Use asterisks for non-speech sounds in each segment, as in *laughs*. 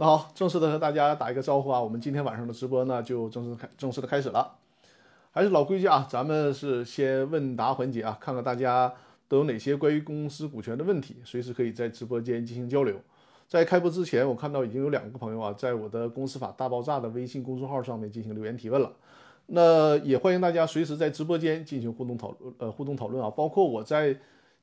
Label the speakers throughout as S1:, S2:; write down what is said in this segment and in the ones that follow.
S1: 那好，正式的和大家打一个招呼啊，我们今天晚上的直播呢就正式开正式的开始了。还是老规矩啊，咱们是先问答环节啊，看看大家都有哪些关于公司股权的问题，随时可以在直播间进行交流。在开播之前，我看到已经有两个朋友啊，在我的《公司法大爆炸》的微信公众号上面进行留言提问了。那也欢迎大家随时在直播间进行互动讨论，呃，互动讨论啊，包括我在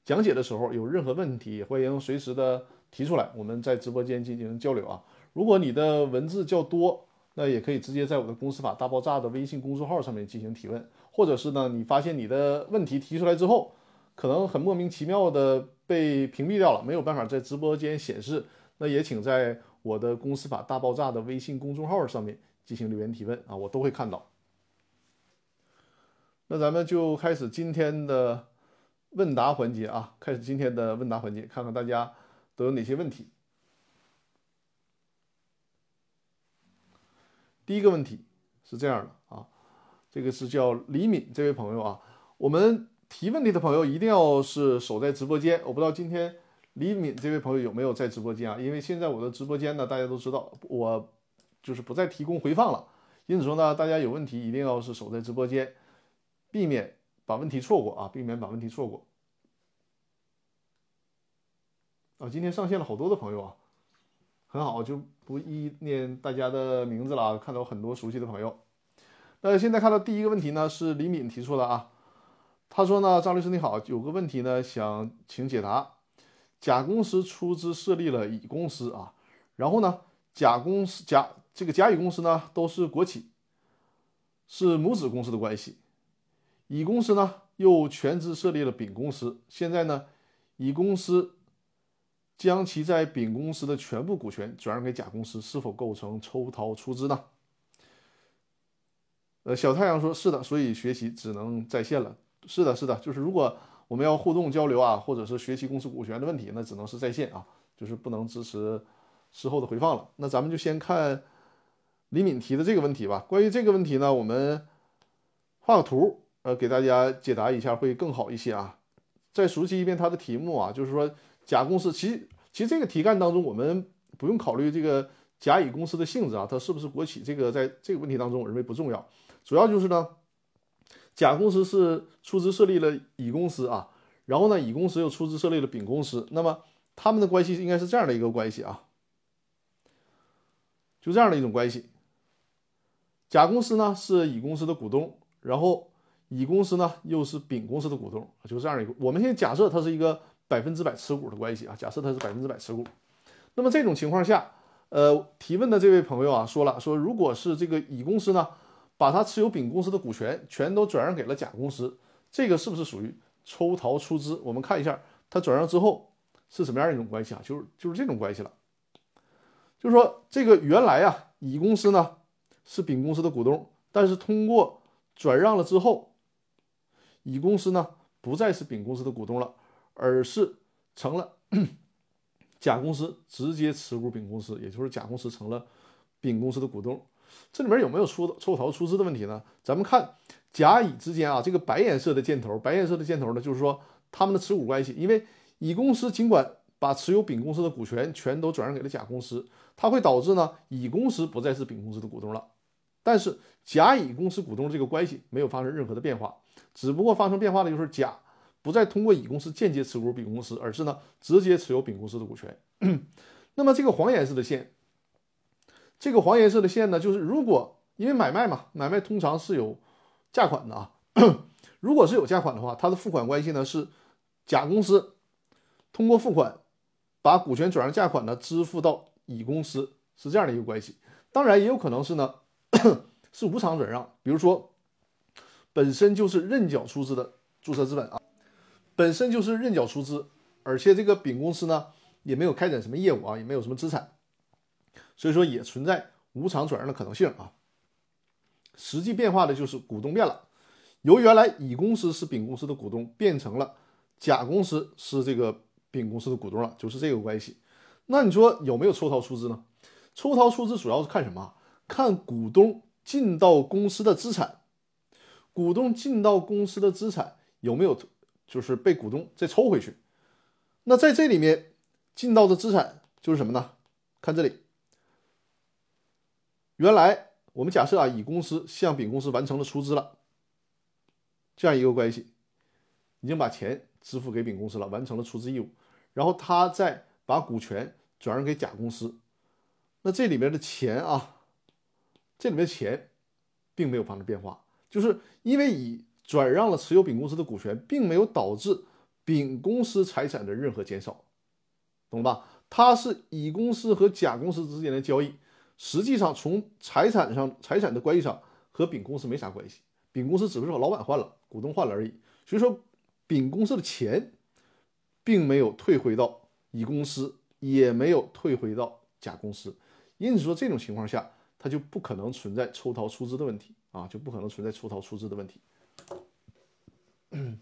S1: 讲解的时候有任何问题，也欢迎随时的提出来，我们在直播间进行交流啊。如果你的文字较多，那也可以直接在我的《公司法大爆炸》的微信公众号上面进行提问，或者是呢，你发现你的问题提出来之后，可能很莫名其妙的被屏蔽掉了，没有办法在直播间显示，那也请在我的《公司法大爆炸》的微信公众号上面进行留言提问啊，我都会看到。那咱们就开始今天的问答环节啊，开始今天的问答环节，看看大家都有哪些问题。第一个问题是这样的啊，这个是叫李敏这位朋友啊，我们提问题的朋友一定要是守在直播间。我不知道今天李敏这位朋友有没有在直播间啊？因为现在我的直播间呢，大家都知道我就是不再提供回放了，因此说呢，大家有问题一定要是守在直播间。避免把问题错过啊！避免把问题错过啊！今天上线了好多的朋友啊，很好，就不一一念大家的名字了啊。看到很多熟悉的朋友。那现在看到第一个问题呢，是李敏提出的啊。他说呢，张律师你好，有个问题呢，想请解答。甲公司出资设立了乙公司啊，然后呢，甲公司甲这个甲乙公司呢都是国企，是母子公司的关系。乙公司呢又全资设立了丙公司，现在呢，乙公司将其在丙公司的全部股权转让给甲公司，是否构成抽逃出资呢？呃，小太阳说是的，所以学习只能在线了。是的，是的，就是如果我们要互动交流啊，或者是学习公司股权的问题，那只能是在线啊，就是不能支持事后的回放了。那咱们就先看李敏提的这个问题吧。关于这个问题呢，我们画个图。呃，给大家解答一下会更好一些啊。再熟悉一遍它的题目啊，就是说甲公司，其实其实这个题干当中，我们不用考虑这个甲乙公司的性质啊，它是不是国企，这个在这个问题当中我认为不重要，主要就是呢，甲公司是出资设立了乙公司啊，然后呢，乙公司又出资设立了丙公司，那么他们的关系应该是这样的一个关系啊，就这样的一种关系。甲公司呢是乙公司的股东，然后。乙公司呢，又是丙公司的股东，就这样一个。我们现在假设它是一个百分之百持股的关系啊，假设它是百分之百持股。那么这种情况下，呃，提问的这位朋友啊，说了说，如果是这个乙公司呢，把他持有丙公司的股权全都转让给了甲公司，这个是不是属于抽逃出资？我们看一下，他转让之后是什么样一种关系啊？就是就是这种关系了。就是说，这个原来啊，乙公司呢是丙公司的股东，但是通过转让了之后。乙公司呢不再是丙公司的股东了，而是成了甲公司直接持股丙公司，也就是甲公司成了丙公司的股东。这里面有没有出抽逃出资的问题呢？咱们看甲乙之间啊，这个白颜色的箭头，白颜色的箭头呢，就是说他们的持股关系。因为乙公司尽管把持有丙公司的股权全都转让给了甲公司，它会导致呢乙公司不再是丙公司的股东了，但是甲乙公司股东这个关系没有发生任何的变化。只不过发生变化的就是甲不再通过乙公司间接持股丙公司，而是呢直接持有丙公司的股权。那么这个黄颜色的线，这个黄颜色的线呢，就是如果因为买卖嘛，买卖通常是有价款的啊。*coughs* 如果是有价款的话，它的付款关系呢是甲公司通过付款把股权转让价款呢支付到乙公司，是这样的一个关系。当然也有可能是呢是无偿转让，比如说。本身就是认缴出资的注册资本啊，本身就是认缴出资，而且这个丙公司呢也没有开展什么业务啊，也没有什么资产，所以说也存在无偿转让的可能性啊。实际变化的就是股东变了，由原来乙公司是丙公司的股东，变成了甲公司是这个丙公司的股东了，就是这个关系。那你说有没有抽逃出资呢？抽逃出资主要是看什么？看股东进到公司的资产。股东进到公司的资产有没有，就是被股东再抽回去？那在这里面进到的资产就是什么呢？看这里，原来我们假设啊，乙公司向丙公司完成了出资了，这样一个关系，已经把钱支付给丙公司了，完成了出资义务，然后他再把股权转让给甲公司，那这里面的钱啊，这里面钱并没有发生变化，就是因为乙转让了持有丙公司的股权，并没有导致丙公司财产的任何减少，懂了吧？它是乙公司和甲公司之间的交易。实际上，从财产上、财产的关系上和丙公司没啥关系。丙公司只不过老板换了，股东换了而已。所以说，丙公司的钱并没有退回到乙公司，也没有退回到甲公司。因此说，这种情况下，它就不可能存在抽逃出资的问题啊，就不可能存在抽逃出资的问题。*clears throat*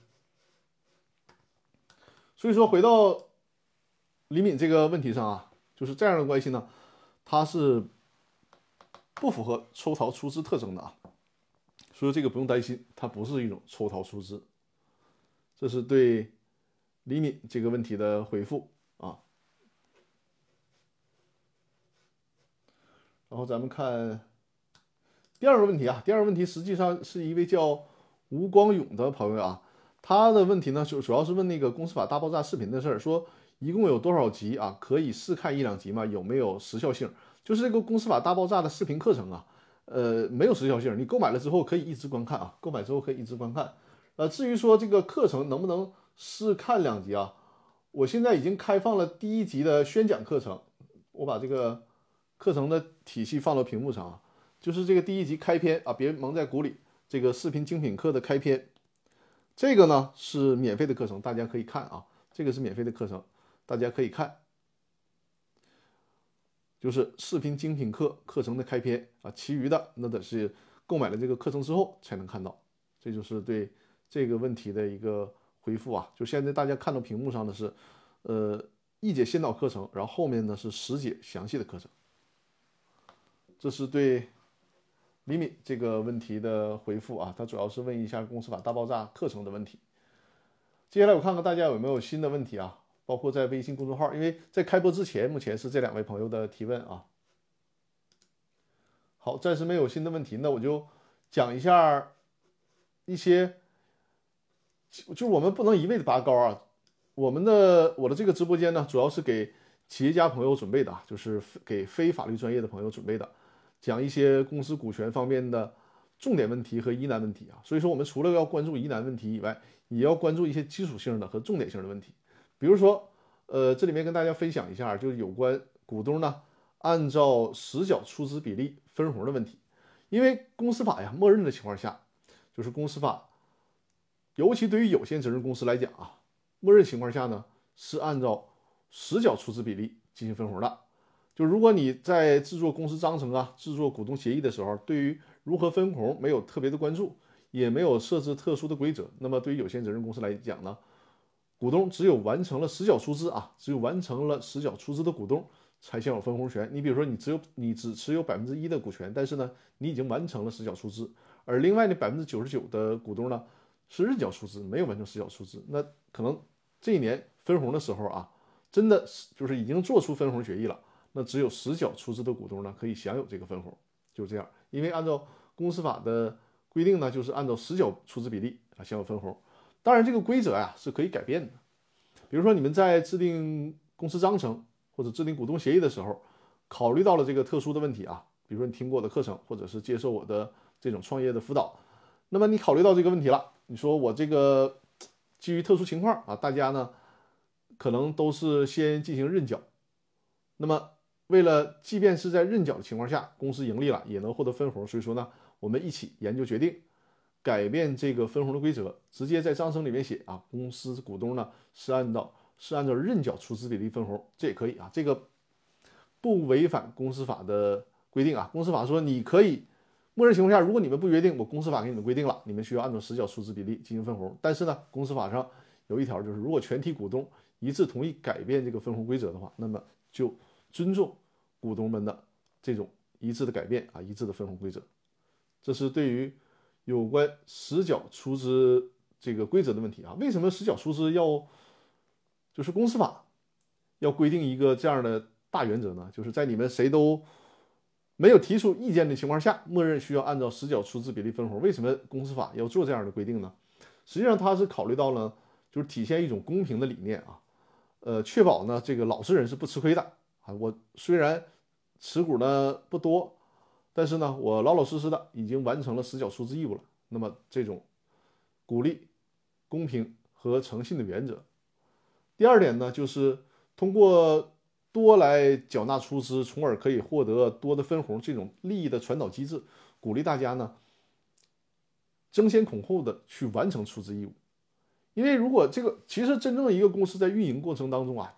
S1: 所以说，回到李敏这个问题上啊，就是这样的关系呢，它是。不符合抽逃出资特征的啊，所以这个不用担心，它不是一种抽逃出资。这是对李敏这个问题的回复啊。然后咱们看第二个问题啊，第二个问题实际上是一位叫吴光勇的朋友啊，他的问题呢就主要是问那个公司法大爆炸视频的事儿，说一共有多少集啊？可以试看一两集吗？有没有时效性？就是这个公司法大爆炸的视频课程啊，呃，没有时效性，你购买了之后可以一直观看啊，购买之后可以一直观看。呃，至于说这个课程能不能试看两集啊，我现在已经开放了第一集的宣讲课程，我把这个课程的体系放到屏幕上啊，就是这个第一集开篇啊，别蒙在鼓里，这个视频精品课的开篇，这个呢是免费的课程，大家可以看啊，这个是免费的课程，大家可以看。就是视频精品课课程的开篇啊，其余的那得是购买了这个课程之后才能看到。这就是对这个问题的一个回复啊。就现在大家看到屏幕上的是，呃，一节先导课程，然后后面呢是十节详细的课程。这是对李敏这个问题的回复啊，他主要是问一下公司法大爆炸课程的问题。接下来我看看大家有没有新的问题啊。包括在微信公众号，因为在开播之前，目前是这两位朋友的提问啊。好，暂时没有新的问题，那我就讲一下一些，就我们不能一味的拔高啊。我们的我的这个直播间呢，主要是给企业家朋友准备的，就是给非法律专业的朋友准备的，讲一些公司股权方面的重点问题和疑难问题啊。所以说，我们除了要关注疑难问题以外，也要关注一些基础性的和重点性的问题。比如说，呃，这里面跟大家分享一下，就是有关股东呢按照实缴出资比例分红的问题。因为公司法呀，默认的情况下，就是公司法，尤其对于有限责任公司来讲啊，默认情况下呢是按照实缴出资比例进行分红的。就如果你在制作公司章程啊、制作股东协议的时候，对于如何分红没有特别的关注，也没有设置特殊的规则，那么对于有限责任公司来讲呢？股东只有完成了实缴出资啊，只有完成了实缴出资的股东才享有分红权。你比如说，你只有你只持有百分之一的股权，但是呢，你已经完成了实缴出资，而另外那百分之九十九的股东呢是认缴出资，没有完成实缴出资。那可能这一年分红的时候啊，真的是就是已经做出分红决议了，那只有实缴出资的股东呢可以享有这个分红，就是这样。因为按照公司法的规定呢，就是按照实缴出资比例啊享有分红。当然，这个规则呀是可以改变的。比如说，你们在制定公司章程或者制定股东协议的时候，考虑到了这个特殊的问题啊，比如说你听过我的课程，或者是接受我的这种创业的辅导，那么你考虑到这个问题了，你说我这个 *tsk* 基于特殊情况啊，大家呢可能都是先进行认缴，那么为了即便是在认缴的情况下，公司盈利了也能获得分红，所以说呢，我们一起研究决定。改变这个分红的规则，直接在章程里面写啊，公司股东呢是按照是按照认缴出资比例分红，这也可以啊，这个不违反公司法的规定啊。公司法说你可以，默认情况下，如果你们不约定，我公司法给你们规定了，你们需要按照实缴出资比例进行分红。但是呢，公司法上有一条就是，如果全体股东一致同意改变这个分红规则的话，那么就尊重股东们的这种一致的改变啊，一致的分红规则。这是对于。有关实缴出资这个规则的问题啊，为什么实缴出资要就是公司法要规定一个这样的大原则呢？就是在你们谁都没有提出意见的情况下，默认需要按照实缴出资比例分红。为什么公司法要做这样的规定呢？实际上，它是考虑到了，就是体现一种公平的理念啊，呃，确保呢这个老实人是不吃亏的啊。我虽然持股呢不多，但是呢我老老实实的已经完成了实缴出资义务了。那么这种鼓励公平和诚信的原则。第二点呢，就是通过多来缴纳出资，从而可以获得多的分红，这种利益的传导机制，鼓励大家呢。争先恐后的去完成出资义务，因为如果这个其实真正的一个公司在运营过程当中啊，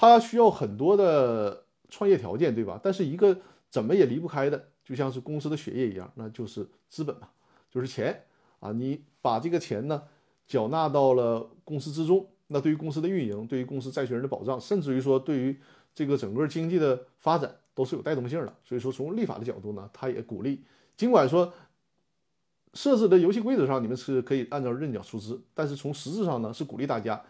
S1: 它需要很多的创业条件，对吧？但是一个怎么也离不开的，就像是公司的血液一样，那就是资本嘛，就是钱啊。你把这个钱呢缴纳到了公司之中，那对于公司的运营，对于公司债权人的保障，甚至于说对于这个整个经济的发展都是有带动性的。所以说，从立法的角度呢，它也鼓励，尽管说。设置的游戏规则上，你们是可以按照认缴出资，但是从实质上呢，是鼓励大家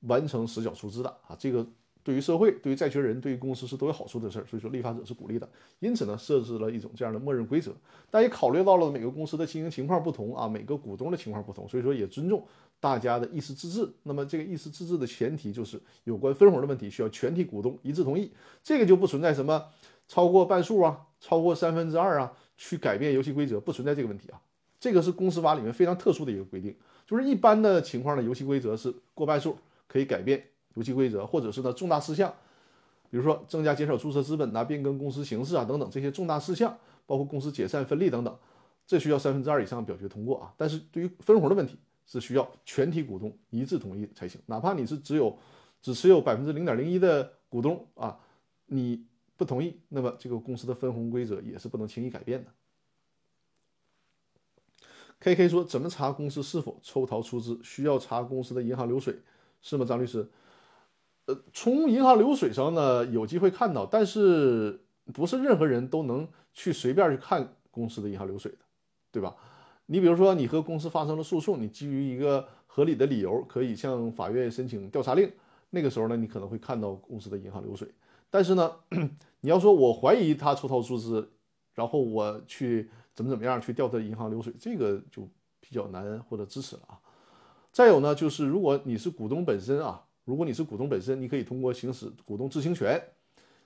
S1: 完成实缴出资的啊。这个对于社会、对于债权人、对于公司是都有好处的事儿，所以说立法者是鼓励的。因此呢，设置了一种这样的默认规则，但也考虑到了每个公司的经营情况不同啊，每个股东的情况不同，所以说也尊重大家的意思自治。那么这个意思自治的前提就是有关分红的问题需要全体股东一致同意，这个就不存在什么超过半数啊、超过三分之二啊去改变游戏规则，不存在这个问题啊。这个是公司法里面非常特殊的一个规定，就是一般的情况呢，游戏规则是过半数可以改变游戏规则，或者是呢重大事项，比如说增加、减少注册资本呐、变更公司形式啊等等这些重大事项，包括公司解散、分立等等，这需要三分之二以上表决通过啊。但是对于分红的问题，是需要全体股东一致同意才行，哪怕你是只有只持有百分之零点零一的股东啊，你不同意，那么这个公司的分红规则也是不能轻易改变的。K K 说：“怎么查公司是否抽逃出资？需要查公司的银行流水，是吗？”张律师，呃，从银行流水上呢，有机会看到，但是不是任何人都能去随便去看公司的银行流水的，对吧？你比如说，你和公司发生了诉讼，你基于一个合理的理由，可以向法院申请调查令，那个时候呢，你可能会看到公司的银行流水。但是呢，*clears throat* 你要说我怀疑他抽逃出资，然后我去。怎么怎么样去调他银行流水，这个就比较难获得支持了啊。再有呢，就是如果你是股东本身啊，如果你是股东本身，你可以通过行使股东知情权，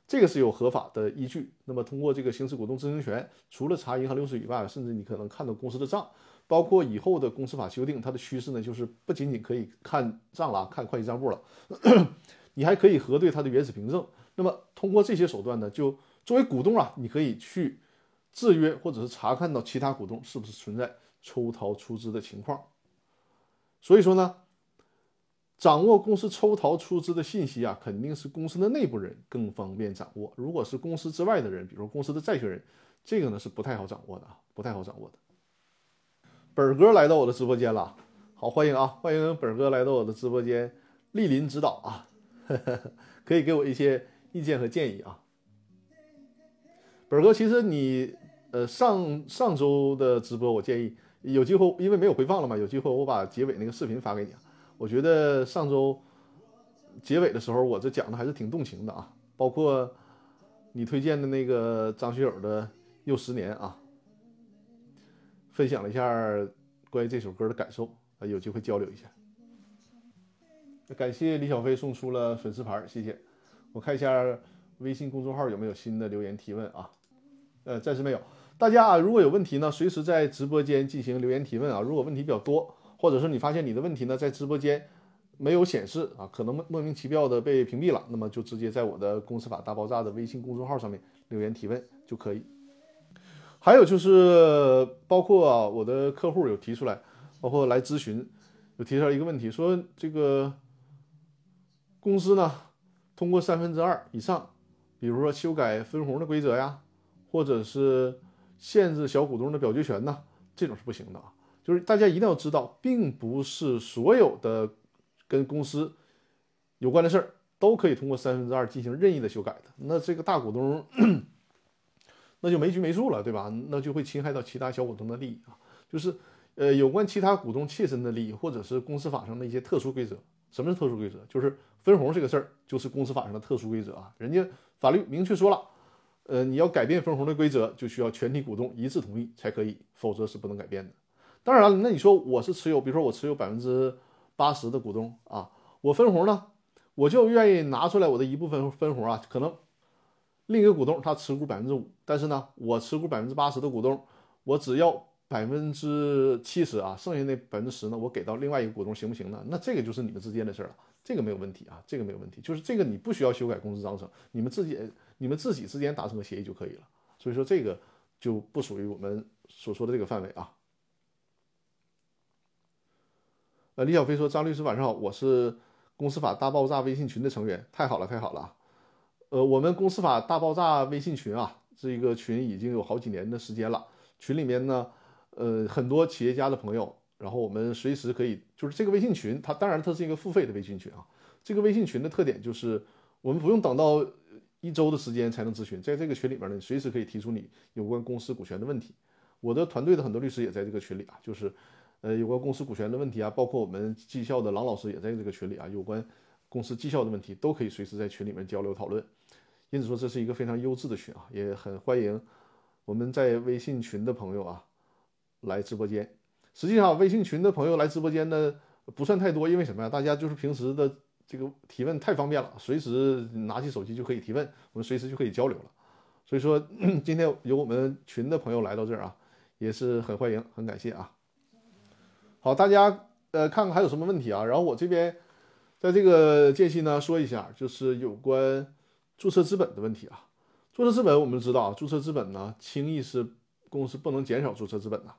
S1: 这个是有合法的依据。那么通过这个行使股东知情权，除了查银行流水以外，甚至你可能看到公司的账，包括以后的公司法修订，它的趋势呢，就是不仅仅可以看账了，看会计账簿了，*coughs* 你还可以核对它的原始凭证。那么通过这些手段呢，就作为股东啊，你可以去。制约或者是查看到其他股东是不是存在抽逃出资的情况，所以说呢，掌握公司抽逃出资的信息啊，肯定是公司的内部人更方便掌握。如果是公司之外的人，比如公司的债权人，这个呢是不太好掌握的啊，不太好掌握的。本哥来到我的直播间了，好欢迎啊，欢迎本哥来到我的直播间，莅临指导啊呵呵，*laughs* 可以给我一些意见和建议啊。本哥，其实你。呃，上上周的直播，我建议有机会，因为没有回放了嘛，有机会我把结尾那个视频发给你啊。我觉得上周结尾的时候，我这讲的还是挺动情的啊，包括你推荐的那个张学友的《又十年》啊，分享了一下关于这首歌的感受啊，有机会交流一下。感谢李小飞送出了粉丝牌，谢谢。我看一下微信公众号有没有新的留言提问啊？呃，暂时没有。大家啊，如果有问题呢，随时在直播间进行留言提问啊。如果问题比较多，或者是你发现你的问题呢在直播间没有显示啊，可能莫名其妙的被屏蔽了，那么就直接在我的公司法大爆炸的微信公众号上面留言提问就可以。还有就是包括，我的客户有提出来，包括来咨询，有提出来一个问题，说这个公司呢通过三分之二以上，比如说修改分红的规则呀，或者是。限制小股东的表决权呐？这种是不行的啊！就是大家一定要知道，并不是所有的跟公司有关的事儿都可以通过三分之二进行任意的修改的。那这个大股东 *clears throat* 那就没拘没束了，对吧？那就会侵害到其他小股东的利益啊！就是呃，有关其他股东切身的利益，或者是公司法上的一些特殊规则。什么是特殊规则？就是分红这个事儿，就是公司法上的特殊规则啊！人家法律明确说了。呃，你要改变分红的规则，就需要全体股东一致同意才可以，否则是不能改变的。当然了，那你说我是持有，比如说我持有百分之八十的股东啊，我分红呢，我就愿意拿出来我的一部分分红啊，可能另一个股东他持股百分之五，但是呢，我持股百分之八十的股东，我只要百分之七十啊，剩下那百分之十呢，我给到另外一个股东行不行呢？那这个就是你们之间的事儿了，这个没有问题啊，这个没有问题，就是这个你不需要修改公司章程，你们自己。你们自己之间达成个协议就可以了，所以说这个就不属于我们所说的这个范围啊。呃，李小飞说：“张律师晚上好，我是公司法大爆炸微信群的成员，太好了，太好了。呃，我们公司法大爆炸微信群啊，这个群已经有好几年的时间了，群里面呢，呃，很多企业家的朋友，然后我们随时可以，就是这个微信群，它当然它是一个付费的微信群啊。这个微信群的特点就是我们不用等到。”一周的时间才能咨询，在这个群里面呢，随时可以提出你有关公司股权的问题。我的团队的很多律师也在这个群里啊，就是呃有关公司股权的问题啊，包括我们绩效的郎老师也在这个群里啊，有关公司绩效的问题都可以随时在群里面交流讨论。因此说这是一个非常优质的群啊，也很欢迎我们在微信群的朋友啊来直播间。实际上微信群的朋友来直播间呢不算太多，因为什么呀？大家就是平时的。这个提问太方便了，随时拿起手机就可以提问，我们随时就可以交流了。所以说，*clears throat* 今天有我们群的朋友来到这儿啊，也是很欢迎，很感谢啊。好，大家呃看看还有什么问题啊？然后我这边在这个间隙呢说一下，就是有关注册资本的问题啊。注册资本我们知道啊，注册资本呢轻易是公司不能减少注册资本的，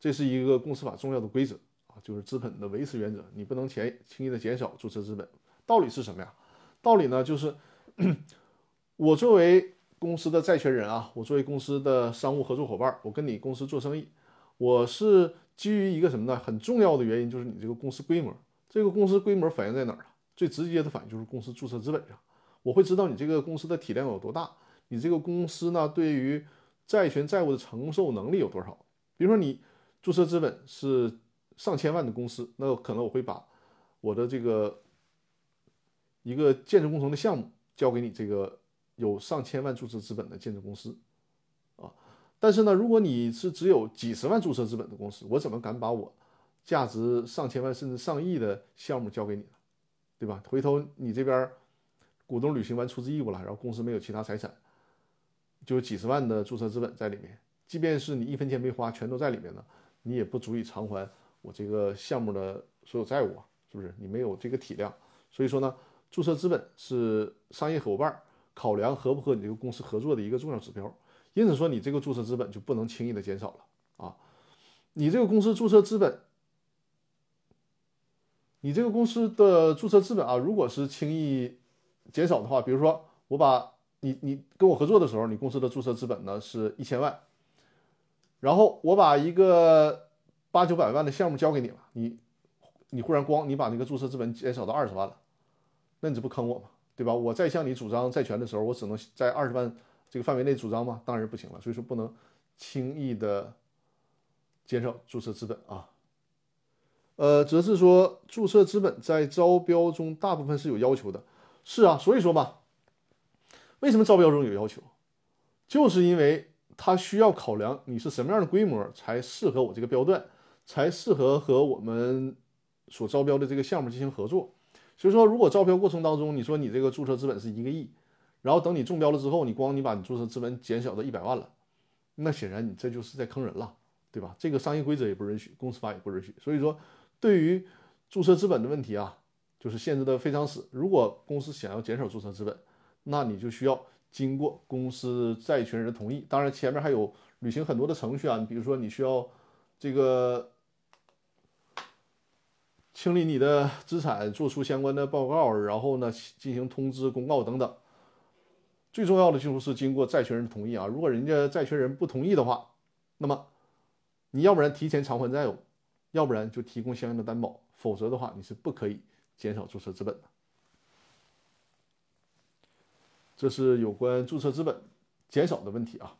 S1: 这是一个公司法重要的规则啊。就是资本的维持原则，你不能轻轻易的减少注册资本。道理是什么呀？道理呢，就是 *clears throat* 我作为公司的债权人啊，我作为公司的商务合作伙伴，我跟你公司做生意，我是基于一个什么呢？很重要的原因就是你这个公司规模，这个公司规模反映在哪儿了？最直接的反应就是公司注册资本上，我会知道你这个公司的体量有多大，你这个公司呢对于债权债务的承受能力有多少？比如说你注册资本是。上千万的公司，那可能我会把我的这个一个建筑工程的项目交给你这个有上千万注册资本的建筑公司。但是呢，如果你是只有几十万注册资本的公司，我怎么敢把我价值上千万甚至上亿的项目交给你呢？对吧？回头你这边股东履行完出资义务了，然后公司没有其他财产，就几十万的注册资本在里面，即便是你一分钱没花，全都在里面呢，你也不足以偿还。我这个项目的所有债务啊，是不是你没有这个体量？所以说呢，注册资本是商业伙伴考量合不和你这个公司合作的一个重要指标。因此说，你这个注册资本就不能轻易的减少了啊！你这个公司注册资本，你这个公司的注册资本啊，如果是轻易减少的话，比如说我把你你跟我合作的时候，你公司的注册资本呢是一千万，然后我把一个。八九百万的项目交给你了，你你忽然光你把那个注册资本减少到二十万了，那你这不坑我吗？对吧？我再向你主张债权的时候，我只能在二十万这个范围内主张吗？当然不行了。所以说不能轻易的减少注册资本啊。呃，则是说注册资本在招标中大部分是有要求的。是啊，所以说嘛，为什么招标中有要求？就是因为它需要考量你是什么样的规模才适合我这个标段。才适合和我们所招标的这个项目进行合作。所以说，如果招标过程当中，你说你这个注册资本是一个亿，然后等你中标了之后，你光你把你注册资本减小到一百万了，那显然你这就是在坑人了，对吧？这个商业规则也不允许，公司法也不允许。所以说，对于注册资本的问题啊，就是限制的非常死。如果公司想要减少注册资本，那你就需要经过公司债权人的同意。当然，前面还有履行很多的程序啊，你比如说你需要这个。清理你的资产，做出相关的报告，然后呢进行通知公告等等。最重要的就是经过债权人同意啊！如果人家债权人不同意的话，那么你要不然提前偿还债务，要不然就提供相应的担保，否则的话你是不可以减少注册资本的。这是有关注册资本减少的问题啊。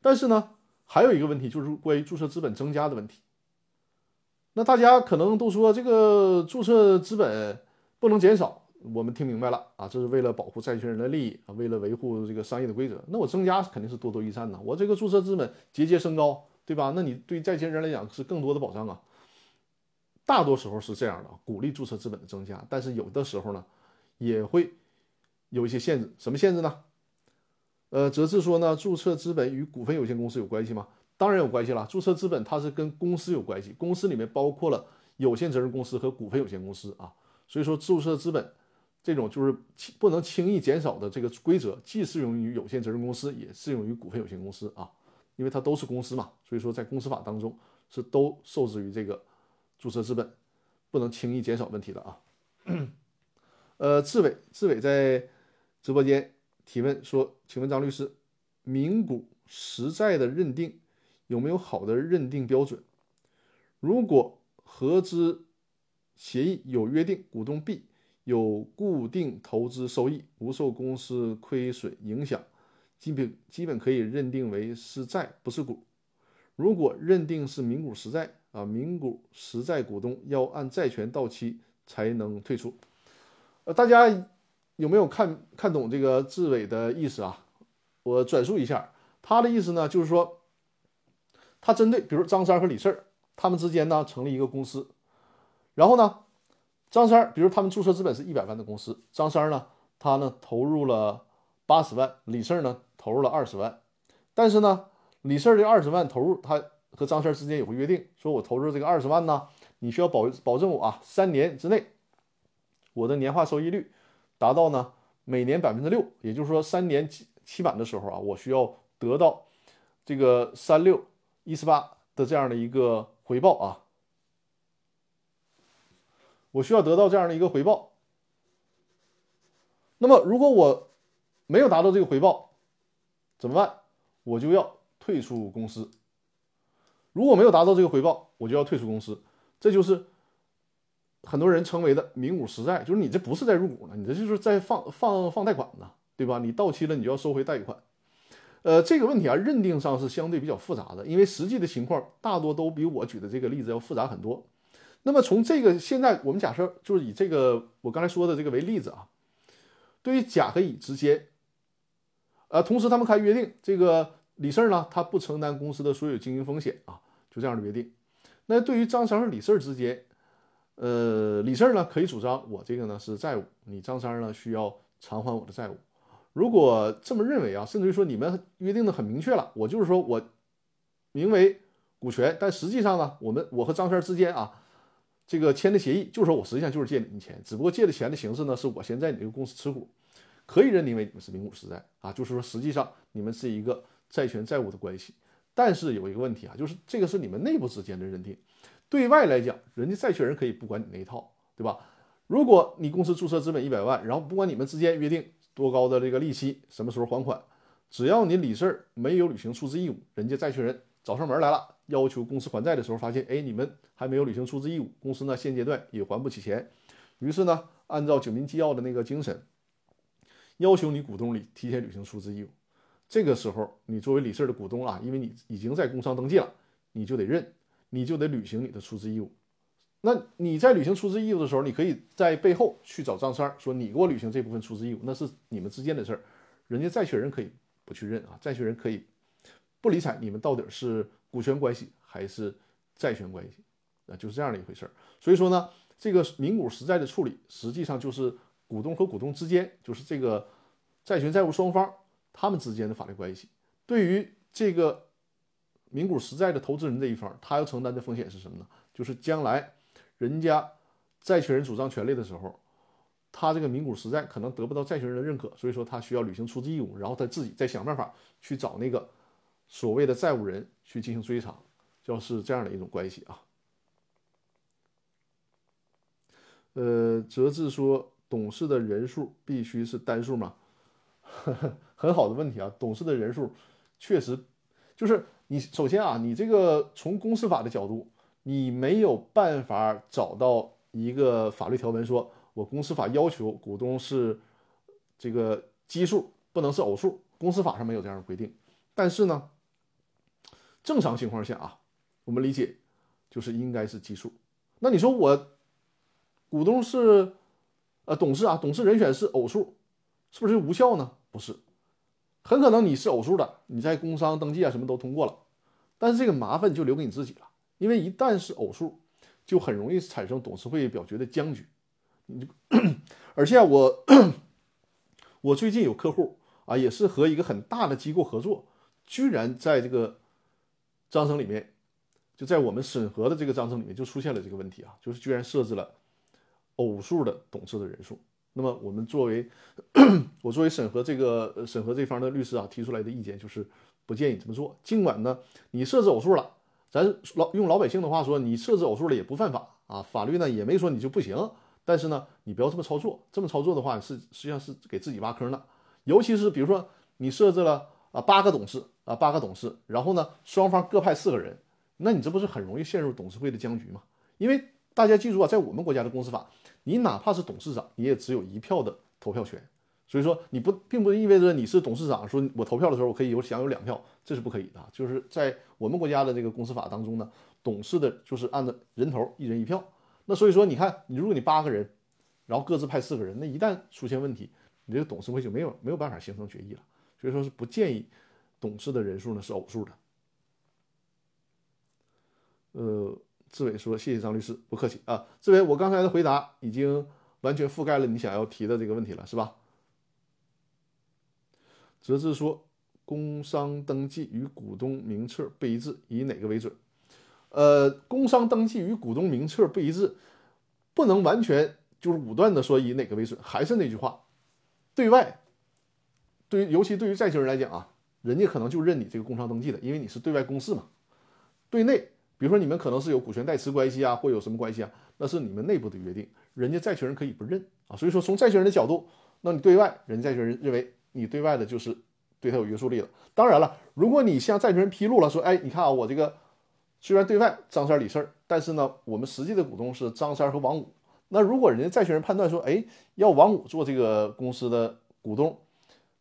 S1: 但是呢，还有一个问题就是关于注册资本增加的问题。那大家可能都说这个注册资本不能减少，我们听明白了啊，这是为了保护债权人的利益啊，为了维护这个商业的规则。那我增加肯定是多多益善呢，我这个注册资本节节升高，对吧？那你对债权人来讲是更多的保障啊。大多时候是这样的，鼓励注册资本的增加，但是有的时候呢，也会有一些限制。什么限制呢？呃，则是说呢，注册资本与股份有限公司有关系吗？当然有关系了。注册资本它是跟公司有关系，公司里面包括了有限责任公司和股份有限公司啊。所以说，注册资本这种就是不能轻易减少的这个规则，既适用于有限责任公司，也适用于股份有限公司啊，因为它都是公司嘛。所以说，在公司法当中是都受制于这个注册资本不能轻易减少问题的啊。呃，志伟，志伟在直播间。提问说：“请问张律师，名股实债的认定有没有好的认定标准？如果合资协议有约定，股东 B 有固定投资收益，不受公司亏损影响，基本基本可以认定为是债，不是股。如果认定是名股实债啊，名股实债股东要按债权到期才能退出。呃，大家。”有没有看看懂这个志伟的意思啊？我转述一下，他的意思呢，就是说，他针对比如张三和李四他们之间呢成立一个公司，然后呢，张三比如他们注册资本是一百万的公司，张三呢他呢投入了八十万，李四呢投入了二十万，但是呢，李四的二十万投入，他和张三之间有个约定，说我投入这个二十万呢，你需要保保证我啊三年之内我的年化收益率。达到呢每年百分之六，也就是说三年期期满的时候啊，我需要得到这个三六一十八的这样的一个回报啊，我需要得到这样的一个回报。那么如果我没有达到这个回报，怎么办？我就要退出公司。如果没有达到这个回报，我就要退出公司。这就是。很多人称为的名股实债，就是你这不是在入股呢，你这就是在放放放贷款呢，对吧？你到期了，你就要收回贷款。呃，这个问题啊，认定上是相对比较复杂的，因为实际的情况大多都比我举的这个例子要复杂很多。那么从这个现在我们假设就是以这个我刚才说的这个为例子啊，对于甲和乙之间，呃，同时他们还约定，这个李四呢，他不承担公司的所有经营风险啊，就这样的约定。那对于张三和李四之间，呃，李四呢可以主张我这个呢是债务，你张三呢需要偿还我的债务。如果这么认为啊，甚至于说你们约定的很明确了，我就是说我名为股权，但实际上呢，我们我和张三之间啊，这个签的协议就是说我实际上就是借你们钱，只不过借的钱的形式呢是我先在你这个公司持股，可以认定为你们是名股实债啊，就是说实际上你们是一个债权债务的关系。但是有一个问题啊，就是这个是你们内部之间的认定。对外来讲，人家债权人可以不管你那一套，对吧？如果你公司注册资本一百万，然后不管你们之间约定多高的这个利息，什么时候还款，只要你李四没有履行出资义务，人家债权人找上门来了，要求公司还债的时候，发现哎你们还没有履行出资义务，公司呢现阶段也还不起钱，于是呢按照九民纪要的那个精神，要求你股东里提前履行出资义务。这个时候你作为李四的股东啊，因为你已经在工商登记了，你就得认。你就得履行你的出资义务。那你在履行出资义务的时候，你可以在背后去找张三说：“你给我履行这部分出资义务，那是你们之间的事儿。”人家债权人可以不去认啊，债权人可以不理睬你们到底是股权关系还是债权关系啊，就是这样的一回事儿。所以说呢，这个名股实债的处理，实际上就是股东和股东之间，就是这个债权债务双方他们之间的法律关系。对于这个。名股实债的投资人这一方，他要承担的风险是什么呢？就是将来人家债权人主张权利的时候，他这个名股实债可能得不到债权人的认可，所以说他需要履行出资义务，然后他自己再想办法去找那个所谓的债务人去进行追偿，就是这样的一种关系啊。呃，哲志说，董事的人数必须是单数吗？*laughs* 很好的问题啊，董事的人数确实就是。你首先啊，你这个从公司法的角度，你没有办法找到一个法律条文说，我公司法要求股东是这个奇数，不能是偶数。公司法上没有这样的规定。但是呢，正常情况下啊，我们理解就是应该是奇数。那你说我股东是呃，董事啊，董事人选是偶数，是不是无效呢？不是，很可能你是偶数的，你在工商登记啊什么都通过了，但是这个麻烦就留给你自己了，因为一旦是偶数，就很容易产生董事会表决的僵局。你，*clears throat* 而且我 *clears throat* 我最近有客户啊，也是和一个很大的机构合作，居然在这个章程里面，就在我们审核的这个章程里面就出现了这个问题啊，就是居然设置了偶数的董事的人数。那么我们作为 *coughs* 我作为审核这个审核这方的律师啊，提出来的意见就是不建议这么做。尽管呢，你设置偶数了，咱老用老百姓的话说，你设置偶数了也不犯法啊，法律呢也没说你就不行。但是呢，你不要这么操作，这么操作的话是实际上是给自己挖坑的。尤其是比如说你设置了啊八个董事啊八个董事，然后呢双方各派四个人，那你这不是很容易陷入董事会的僵局吗？因为大家记住啊，在我们国家的公司法，你哪怕是董事长，你也只有一票的投票权。所以说你不并不意味着你是董事长，说我投票的时候我可以有享有两票，这是不可以的。就是在我们国家的这个公司法当中呢，董事的就是按照人头一人一票。那所以说，你看，你如果你八个人，然后各自派四个人，那一旦出现问题，你这个董事会就没有没有办法形成决议了。所以说是不建议董事的人数呢是偶数的。呃，志伟说：“谢谢张律师，不客气啊。”志伟，我刚才的回答已经完全覆盖了你想要提的这个问题了，是吧？泽志说：“工商登记与股东名册不一致，以哪个为准？”呃，工商登记与股东名册不一致，不能完全就是武断的说以哪个为准。还是那句话，对外，对于尤其对于债权人来讲啊，人家可能就认你这个工商登记的，因为你是对外公示嘛。对内，比如说你们可能是有股权代持关系啊，或有什么关系啊，那是你们内部的约定，人家债权人可以不认啊。所以说，从债权人的角度，那你对外，人债权人认为你对外的就是对他有约束力了。当然了，如果你向债权人披露了，说，哎，你看啊，我这个。虽然对外张三李四，但是呢，我们实际的股东是张三和王五。那如果人家债权人判断说，哎，要王五做这个公司的股东，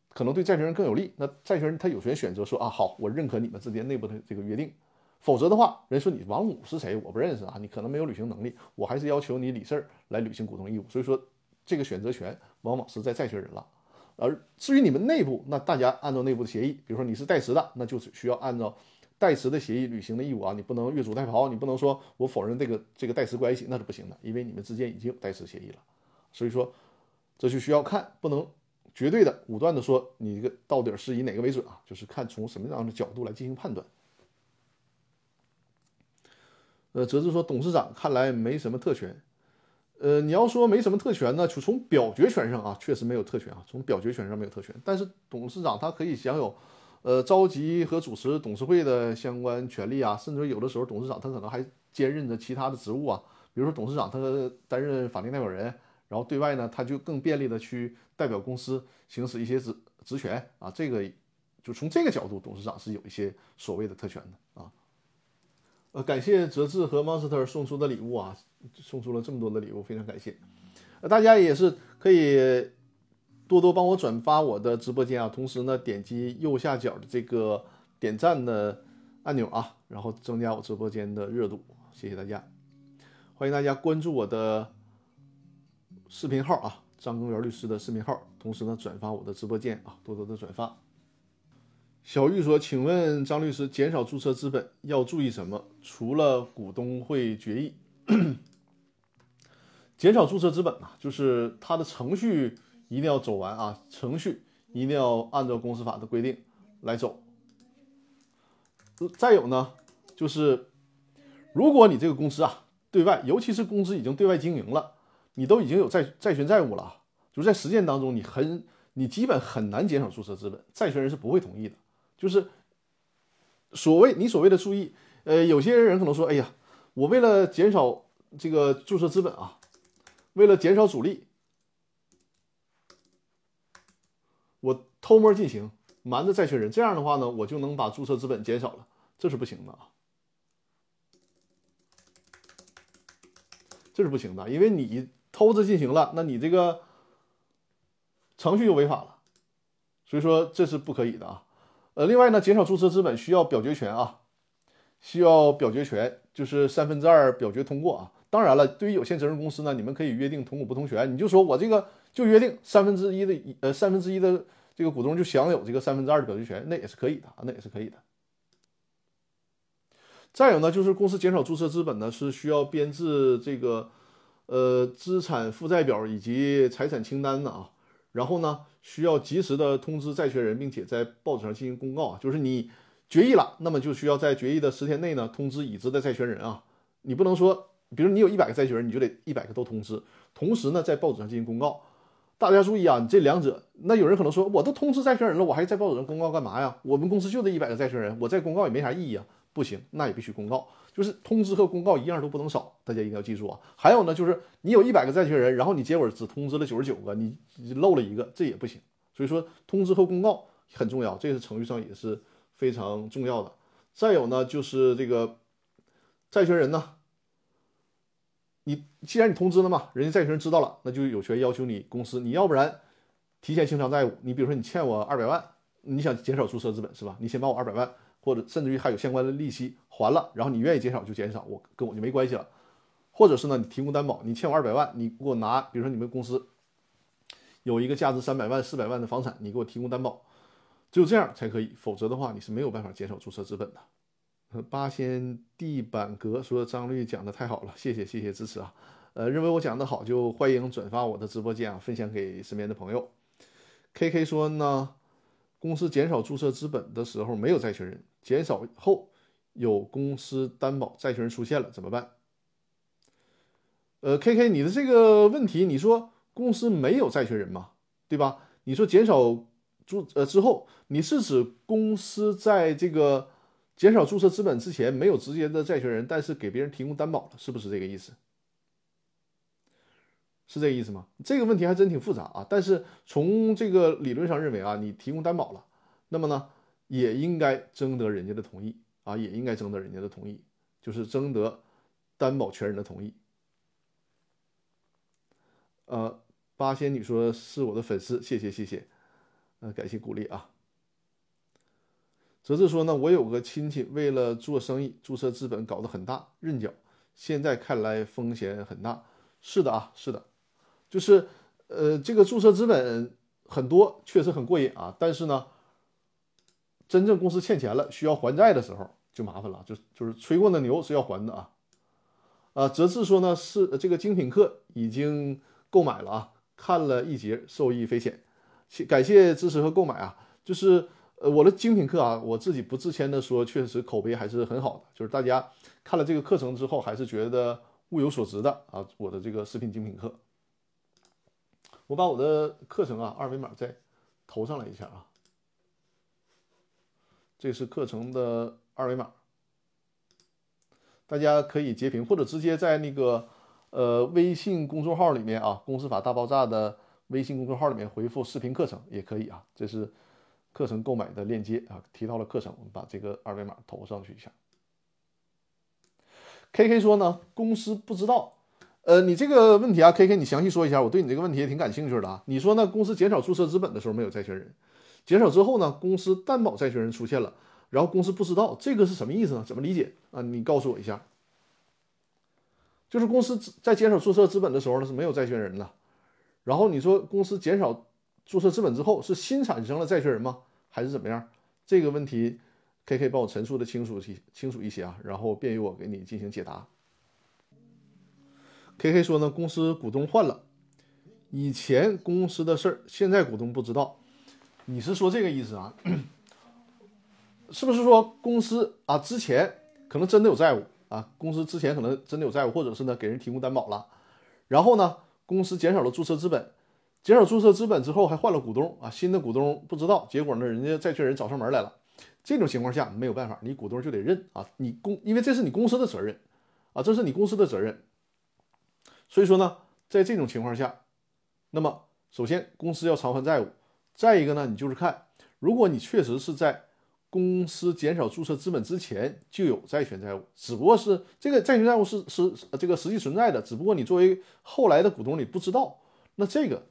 S1: 可能对债权人更有利。那债权人他有权选择说啊，好，我认可你们之间内部的这个约定。否则的话，人说你王五是谁，我不认识啊，你可能没有履行能力，我还是要求你李四来履行股东义务。所以说，这个选择权往往是在债权人了。而至于你们内部，那大家按照内部的协议，比如说你是代持的，那就是需要按照。代持的协议履行的义务啊，你不能越俎代庖，你不能说我否认这个这个代持关系，那是不行的，因为你们之间已经有代持协议了。所以说，这就需要看，不能绝对的武断的说你这个到底是以哪个为准啊，就是看从什么样的角度来进行判断。呃，泽志说董事长看来没什么特权，呃，你要说没什么特权呢，就从表决权上啊，确实没有特权啊，从表决权上没有特权，但是董事长他可以享有。呃，召集和主持董事会的相关权利啊，甚至有的时候董事长他可能还兼任着其他的职务啊，比如说董事长他担任法定代表人，然后对外呢他就更便利的去代表公司行使一些职职权啊，这个就从这个角度，董事长是有一些所谓的特权的啊。呃，感谢哲志和 Monster 送出的礼物啊，送出了这么多的礼物，非常感谢。呃，大家也是可以。多多帮我转发我的直播间啊，同时呢，点击右下角的这个点赞的按钮啊，然后增加我直播间的热度，谢谢大家。欢迎大家关注我的视频号啊，张根源律师的视频号，同时呢，转发我的直播间啊，多多的转发。小玉说：“请问张律师，减少注册资本要注意什么？除了股东会决议，*clears throat* 减少注册资本啊，就是它的程序。”一定要走完啊，程序一定要按照公司法的规定来走。再有呢，就是如果你这个公司啊，对外，尤其是公司已经对外经营了，你都已经有债债权债务了，就在实践当中，你很你基本很难减少注册资本，债权人是不会同意的。就是所谓你所谓的注意，呃，有些人可能说，哎呀，我为了减少这个注册资本啊，为了减少阻力。我偷摸进行，瞒着债权人，这样的话呢，我就能把注册资本减少了，这是不行的啊，这是不行的，因为你偷着进行了，那你这个程序就违法了，所以说这是不可以的啊。呃，另外呢，减少注册资本需要表决权啊，需要表决权，就是三分之二表决通过啊。当然了，对于有限责任公司呢，你们可以约定同股不同权，你就说我这个就约定三分之一的呃三分之一的这个股东就享有这个三分之二的表决权，那也是可以的啊，那也是可以的。再有呢，就是公司减少注册资本呢，是需要编制这个呃资产负债表以及财产清单的啊，然后呢，需要及时的通知债权人，并且在报纸上进行公告啊，就是你决议了，那么就需要在决议的十天内呢通知已知的债权人啊，你不能说。比如你有一百个债权人，你就得一百个都通知，同时呢，在报纸上进行公告。大家注意啊，你这两者，那有人可能说，我都通知债权人了，我还在报纸上公告干嘛呀？我们公司就这一百个债权人，我在公告也没啥意义啊。不行，那也必须公告，就是通知和公告一样都不能少。大家一定要记住啊。还有呢，就是你有一百个债权人，然后你结果只通知了九十九个，你漏了一个，这也不行。所以说，通知和公告很重要，这个程序上也是非常重要的。再有呢，就是这个债权人呢。你既然你通知了嘛，人家债权人知道了，那就有权要求你公司，你要不然提前清偿债务。你比如说你欠我二百万，你想减少注册资本是吧？你先把我二百万，或者甚至于还有相关的利息还了，然后你愿意减少就减少，我跟我就没关系了。或者是呢，你提供担保，你欠我二百万，你给我拿，比如说你们公司有一个价值三百万、四百万的房产，你给我提供担保，只有这样才可以，否则的话你是没有办法减少注册资本的。八仙地板革说张律讲的太好了，谢谢谢谢支持啊！呃，认为我讲的好就欢迎转发我的直播间啊，分享给身边的朋友。K K 说呢，公司减少注册资本的时候没有债权人，减少后有公司担保债权人出现了怎么办？呃，K K 你的这个问题，你说公司没有债权人嘛，对吧？你说减少注呃之后，你是指公司在这个？减少注册资本之前没有直接的债权人，但是给别人提供担保了，是不是这个意思？是这个意思吗？这个问题还真挺复杂啊。但是从这个理论上认为啊，你提供担保了，那么呢也应该征得人家的同意啊，也应该征得人家的同意，就是征得担保权人的同意。呃，八仙女说是我的粉丝，谢谢谢谢，呃，感谢鼓励啊。则是说呢，我有个亲戚为了做生意，注册资本搞得很大，认缴。现在看来风险很大。是的啊，是的，就是呃，这个注册资本很多，确实很过瘾啊。但是呢，真正公司欠钱了，需要还债的时候就麻烦了，就就是吹过的牛是要还的啊。啊，哲志说呢，是这个精品课已经购买了啊，看了一节，受益匪浅。感谢支持和购买啊，就是。呃，我的精品课啊，我自己不自谦的说，确实口碑还是很好的。就是大家看了这个课程之后，还是觉得物有所值的啊。我的这个视频精品课，我把我的课程啊二维码再投上来一下啊。这是课程的二维码，大家可以截屏或者直接在那个呃微信公众号里面啊，公司法大爆炸的微信公众号里面回复视频课程也可以啊。这是。课程购买的链接啊，提到了课程，我们把这个二维码投上去一下。K K 说呢，公司不知道，呃，你这个问题啊，K K 你详细说一下，我对你这个问题也挺感兴趣的啊。你说呢，公司减少注册资本的时候没有债权人，减少之后呢，公司担保债权人出现了，然后公司不知道，这个是什么意思呢？怎么理解啊？你告诉我一下。就是公司在减少注册资本的时候呢是没有债权人的，然后你说公司减少。注册资本之后是新产生了债权人吗？还是怎么样？这个问题，K K 帮我陈述的清楚些，清楚一些啊，然后便于我给你进行解答。K K 说呢，公司股东换了，以前公司的事儿，现在股东不知道。你是说这个意思啊？是不是说公司啊之前可能真的有债务啊？公司之前可能真的有债务，或者是呢给人提供担保了，然后呢公司减少了注册资本。减少注册资本之后，还换了股东啊，新的股东不知道，结果呢，人家债权人找上门来了。这种情况下没有办法，你股东就得认啊，你公，因为这是你公司的责任啊，这是你公司的责任。所以说呢，在这种情况下，那么首先公司要偿还债务，再一个呢，你就是看，如果你确实是在公司减少注册资本之前就有债权债务，只不过是这个债权债务是是这个实际存在的，只不过你作为后来的股东你不知道，那这个。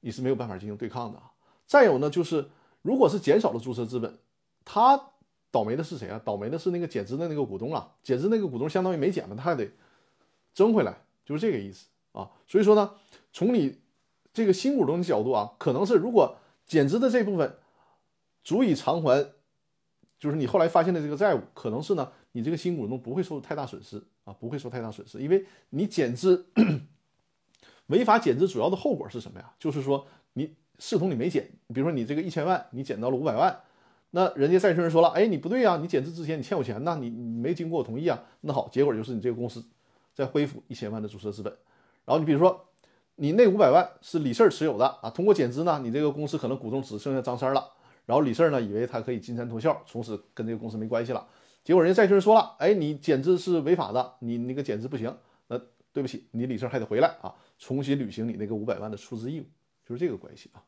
S1: 你是没有办法进行对抗的啊。再有呢，就是如果是减少了注册资本，他倒霉的是谁啊？倒霉的是那个减资的那个股东啊。减资那个股东相当于没减嘛，他还得争回来就是这个意思啊。所以说呢，从你这个新股东的角度啊，可能是如果减资的这部分足以偿还，就是你后来发现的这个债务，可能是呢，你这个新股东不会受太大损失啊，不会受太大损失，因为你减资违法减资主要的后果是什么呀？就是说你视同你没减，比如说你这个一千万你减到了五百万，那人家债权人说了，哎，你不对呀，你减资之前你欠我钱呐，你你没经过我同意啊，那好，结果就是你这个公司在恢复一千万的注册资本，然后你比如说。你那五百万是李四持有的啊，通过减资呢，你这个公司可能股东只剩下张三了。然后李四呢，以为他可以金蝉脱壳，从此跟这个公司没关系了。结果人家债权人说了，哎，你减资是违法的，你那个减资不行，那对不起，你李四还得回来啊，重新履行你那个五百万的出资义务，就是这个关系啊。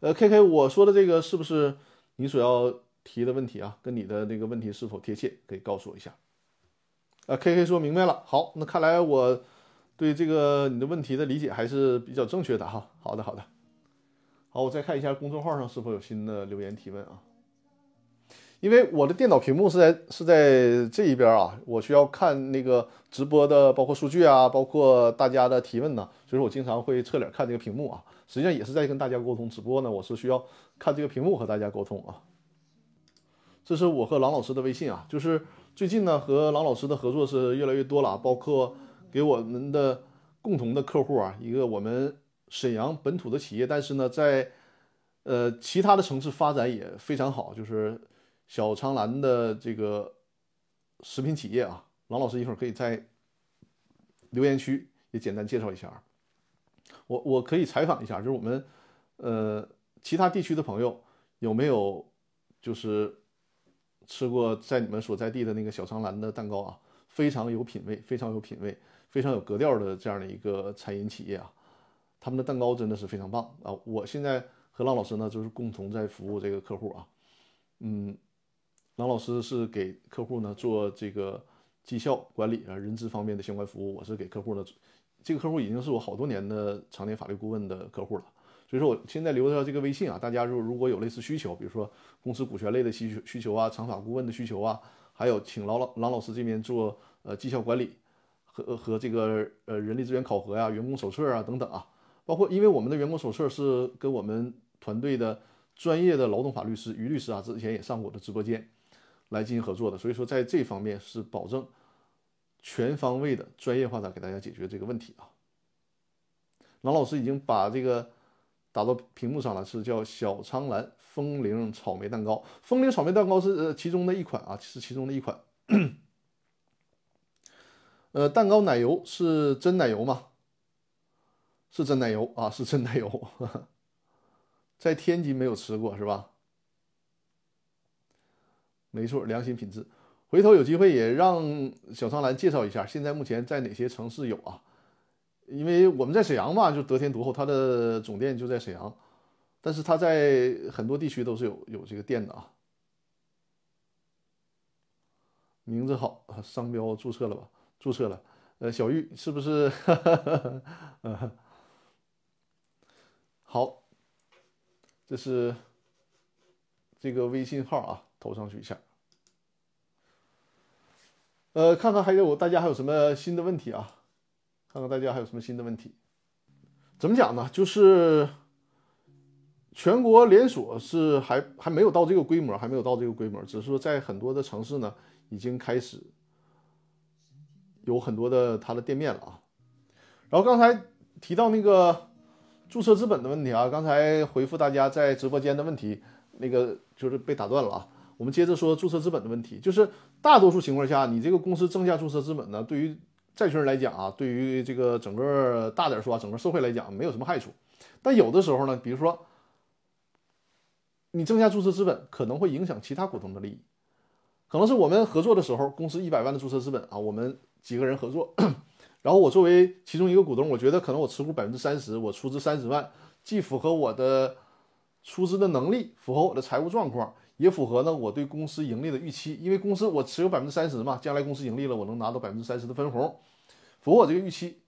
S1: 呃，K K，我说的这个是不是你所要提的问题啊？跟你的那个问题是否贴切？可以告诉我一下。呃，K K 说明白了，好，那看来我。对这个你的问题的理解还是比较正确的哈。好的，好的。好，我再看一下公众号上是否有新的留言提问啊？因为我的电脑屏幕是在是在这一边啊，我需要看那个直播的包括数据啊，包括大家的提问呢，所以我经常会侧脸看这个屏幕啊。实际上也是在跟大家沟通，直播呢我是需要看这个屏幕和大家沟通啊。这是我和郎老师的微信啊，就是最近呢和郎老师的合作是越来越多了，包括。给我们的共同的客户啊，一个我们沈阳本土的企业，但是呢，在呃其他的城市发展也非常好，就是小长兰的这个食品企业啊。郎老师一会儿可以在留言区也简单介绍一下，我我可以采访一下，就是我们呃其他地区的朋友有没有就是吃过在你们所在地的那个小苍兰的蛋糕啊？非常有品位，非常有品位。非常有格调的这样的一个餐饮企业啊，他们的蛋糕真的是非常棒啊！我现在和郎老师呢，就是共同在服务这个客户啊。嗯，郎老师是给客户呢做这个绩效管理啊、人资方面的相关服务，我是给客户呢，这个客户已经是我好多年的常年法律顾问的客户了。所以说，我现在留着这个微信啊，大家如如果有类似需求，比如说公司股权类的需求需求啊、常法顾问的需求啊，还有请郎老郎老师这边做呃绩效管理。和和这个呃人力资源考核呀、员工手册啊等等啊，包括因为我们的员工手册是跟我们团队的专业的劳动法律师于律师啊，之前也上过我的直播间来进行合作的，所以说在这方面是保证全方位的专业化的给大家解决这个问题啊。郎老师已经把这个打到屏幕上了，是叫小苍兰风铃草莓蛋糕，风铃草莓蛋糕是其中的一款啊，是其中的一款。呃，蛋糕奶油是真奶油吗？是真奶油啊，是真奶油。*laughs* 在天津没有吃过是吧？没错，良心品质。回头有机会也让小苍兰介绍一下，现在目前在哪些城市有啊？因为我们在沈阳嘛，就得天独厚，它的总店就在沈阳，但是它在很多地区都是有有这个店的啊。名字好，商标注册了吧？注册了，呃，小玉是不是？*laughs* 嗯，好，这是这个微信号啊，投上去一下。呃，看看还有大家还有什么新的问题啊？看看大家还有什么新的问题？怎么讲呢？就是全国连锁是还还没有到这个规模，还没有到这个规模，只是说在很多的城市呢，已经开始。有很多的它的店面了啊，然后刚才提到那个注册资本的问题啊，刚才回复大家在直播间的问题，那个就是被打断了啊。我们接着说注册资本的问题，就是大多数情况下，你这个公司增加注册资本呢，对于债权人来讲啊，对于这个整个大点说啊，整个社会来讲没有什么害处。但有的时候呢，比如说你增加注册资本，可能会影响其他股东的利益，可能是我们合作的时候，公司一百万的注册资本啊，我们。几个人合作，然后我作为其中一个股东，我觉得可能我持股百分之三十，我出资三十万，既符合我的出资的能力，符合我的财务状况，也符合呢我对公司盈利的预期。因为公司我持有百分之三十嘛，将来公司盈利了，我能拿到百分之三十的分红，符合我这个预期。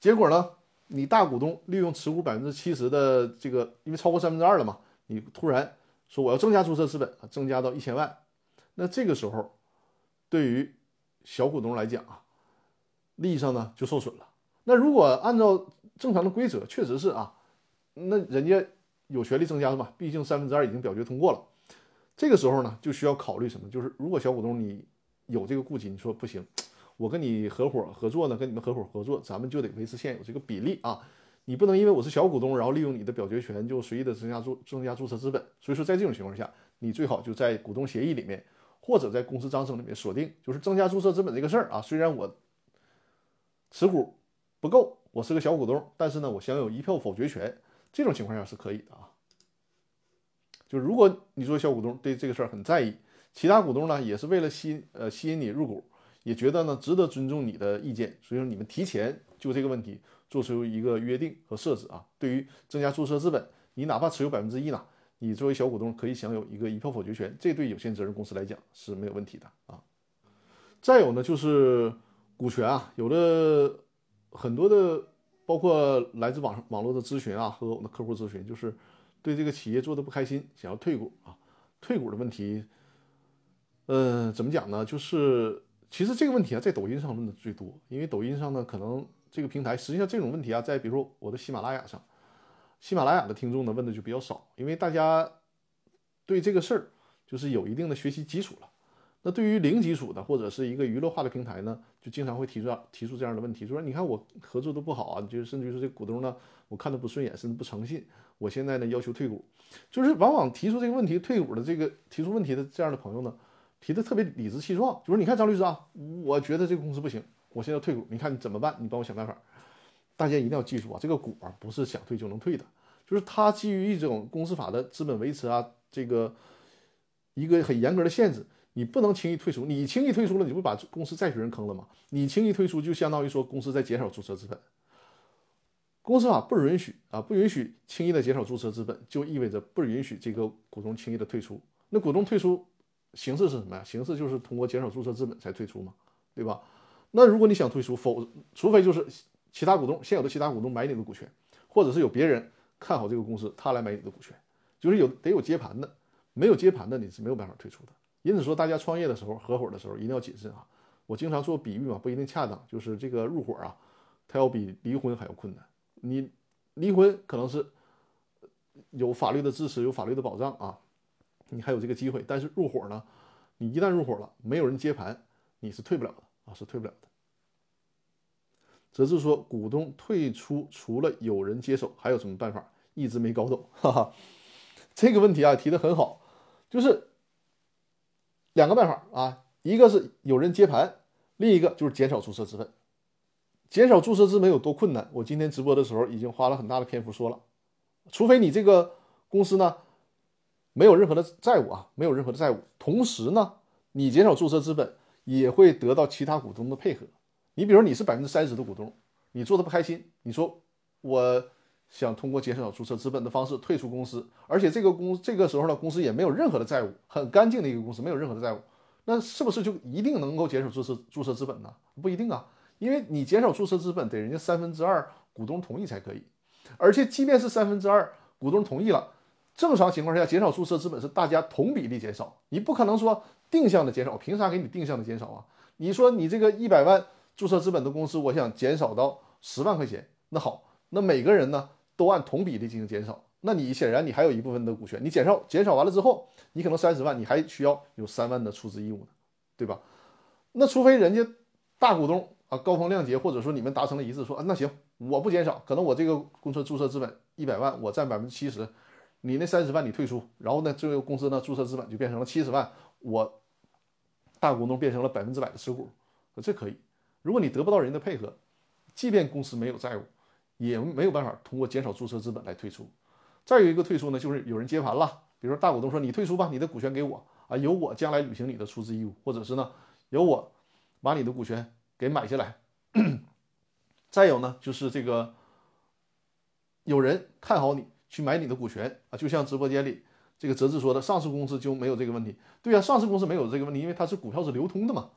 S1: 结果呢，你大股东利用持股百分之七十的这个，因为超过三分之二了嘛，你突然说我要增加注册资本，增加到一千万，那这个时候对于小股东来讲啊，利益上呢就受损了。那如果按照正常的规则，确实是啊，那人家有权利增加的嘛，毕竟三分之二已经表决通过了。这个时候呢，就需要考虑什么？就是如果小股东你有这个顾忌，你说不行，我跟你合伙合作呢，跟你们合伙合作，咱们就得维持现有这个比例啊。你不能因为我是小股东，然后利用你的表决权就随意的增加注增加注册资本。所以说，在这种情况下，你最好就在股东协议里面，或者在公司章程里面锁定，就是增加注册资本这个事儿啊。虽然我持股不够，我是个小股东，但是呢，我享有一票否决权。这种情况下是可以的啊。就如果你作为小股东对这个事儿很在意，其他股东呢也是为了吸呃吸引你入股，也觉得呢值得尊重你的意见，所以说你们提前就这个问题。做出一个约定和设置啊，对于增加注册资本，你哪怕持有百分之一呢，你作为小股东可以享有一个一票否决权，这对有限责任公司来讲是没有问题的啊。再有呢，就是股权啊，有的很多的，包括来自网上网络的咨询啊和我们的客户咨询，就是对这个企业做的不开心，想要退股啊。退股的问题，嗯，怎么讲呢？就是其实这个问题啊，在抖音上问的最多，因为抖音上呢可能。这个平台实际上这种问题啊，在比如说我的喜马拉雅上，喜马拉雅的听众呢问的就比较少，因为大家对这个事儿就是有一定的学习基础了。那对于零基础的或者是一个娱乐化的平台呢，就经常会提出提出这样的问题，说你看我合作的不好啊，就是甚至于说这股东呢，我看的不顺眼，甚至不诚信，我现在呢要求退股，就是往往提出这个问题退股的这个提出问题的这样的朋友呢，提的特别理直气壮，就是你看张律师啊，我觉得这个公司不行。我现在要退股，你看你怎么办？你帮我想办法。大家一定要记住啊，这个股啊不是想退就能退的，就是它基于一种公司法的资本维持啊，这个一个很严格的限制，你不能轻易退出。你轻易退出了，你不把公司债权人坑了吗？你轻易退出就相当于说公司在减少注册资本。公司法不允许啊，不允许轻易的减少注册资本，就意味着不允许这个股东轻易的退出。那股东退出形式是什么呀？形式就是通过减少注册资本才退出嘛，对吧？那如果你想退出，否，除非就是其他股东现有的其他股东买你的股权，或者是有别人看好这个公司，他来买你的股权，就是有得有接盘的，没有接盘的你是没有办法退出的。因此说，大家创业的时候、合伙的时候一定要谨慎啊。我经常做比喻嘛，不一定恰当，就是这个入伙啊，它要比离婚还要困难。你离婚可能是有法律的支持、有法律的保障啊，你还有这个机会，但是入伙呢，你一旦入伙了，没有人接盘，你是退不了的。啊，是退不了的。则是说，股东退出除了有人接手，还有什么办法？一直没搞懂。哈哈，这个问题啊提的很好，就是两个办法啊，一个是有人接盘，另一个就是减少注册资本。减少注册资本有多困难？我今天直播的时候已经花了很大的篇幅说了。除非你这个公司呢没有任何的债务啊，没有任何的债务，同时呢你减少注册资本。也会得到其他股东的配合。你比如你是百分之三十的股东，你做的不开心，你说我想通过减少注册资本的方式退出公司，而且这个公这个时候呢，公司也没有任何的债务，很干净的一个公司，没有任何的债务，那是不是就一定能够减少注册注册资本呢？不一定啊，因为你减少注册资本得人家三分之二股东同意才可以，而且即便是三分之二股东同意了，正常情况下减少注册资本是大家同比例减少，你不可能说。定向的减少，凭啥给你定向的减少啊？你说你这个一百万注册资本的公司，我想减少到十万块钱，那好，那每个人呢都按同比例进行减少，那你显然你还有一部分的股权，你减少减少完了之后，你可能三十万，你还需要有三万的出资义务呢，对吧？那除非人家大股东啊高风亮节，或者说你们达成了一致，说啊那行，我不减少，可能我这个公司注册资本一百万，我占百分之七十，你那三十万你退出，然后呢这个公司呢注册资本就变成了七十万。我大股东变成了百分之百的持股，这可以。如果你得不到人的配合，即便公司没有债务，也没有办法通过减少注册资本来退出。再有一个退出呢，就是有人接盘了，比如说大股东说你退出吧，你的股权给我啊，由我将来履行你的出资义务，或者是呢，由我把你的股权给买下来。*clears throat* 再有呢，就是这个有人看好你去买你的股权啊，就像直播间里。这个泽志说的，上市公司就没有这个问题。对呀，上市公司没有这个问题，因为它是股票是流通的嘛，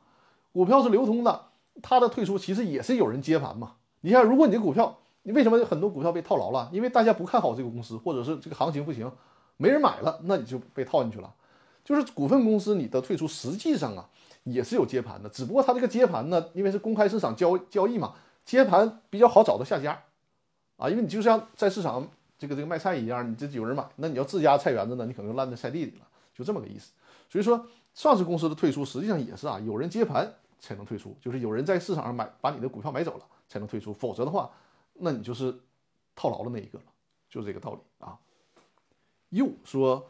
S1: 股票是流通的，它的退出其实也是有人接盘嘛。你看，如果你的股票，你为什么很多股票被套牢了？因为大家不看好这个公司，或者是这个行情不行，没人买了，那你就被套进去了。就是股份公司你的退出，实际上啊也是有接盘的，只不过它这个接盘呢，因为是公开市场交交易嘛，接盘比较好找到下家，啊，因为你就像在市场这个这个卖菜一样，你这有人买，那你要自家菜园子呢，你可能就烂在菜地里了，就这么个意思。所以说，上市公司的退出实际上也是啊，有人接盘才能退出，就是有人在市场上买把你的股票买走了才能退出，否则的话，那你就是套牢的那一个了，就这个道理啊。又说。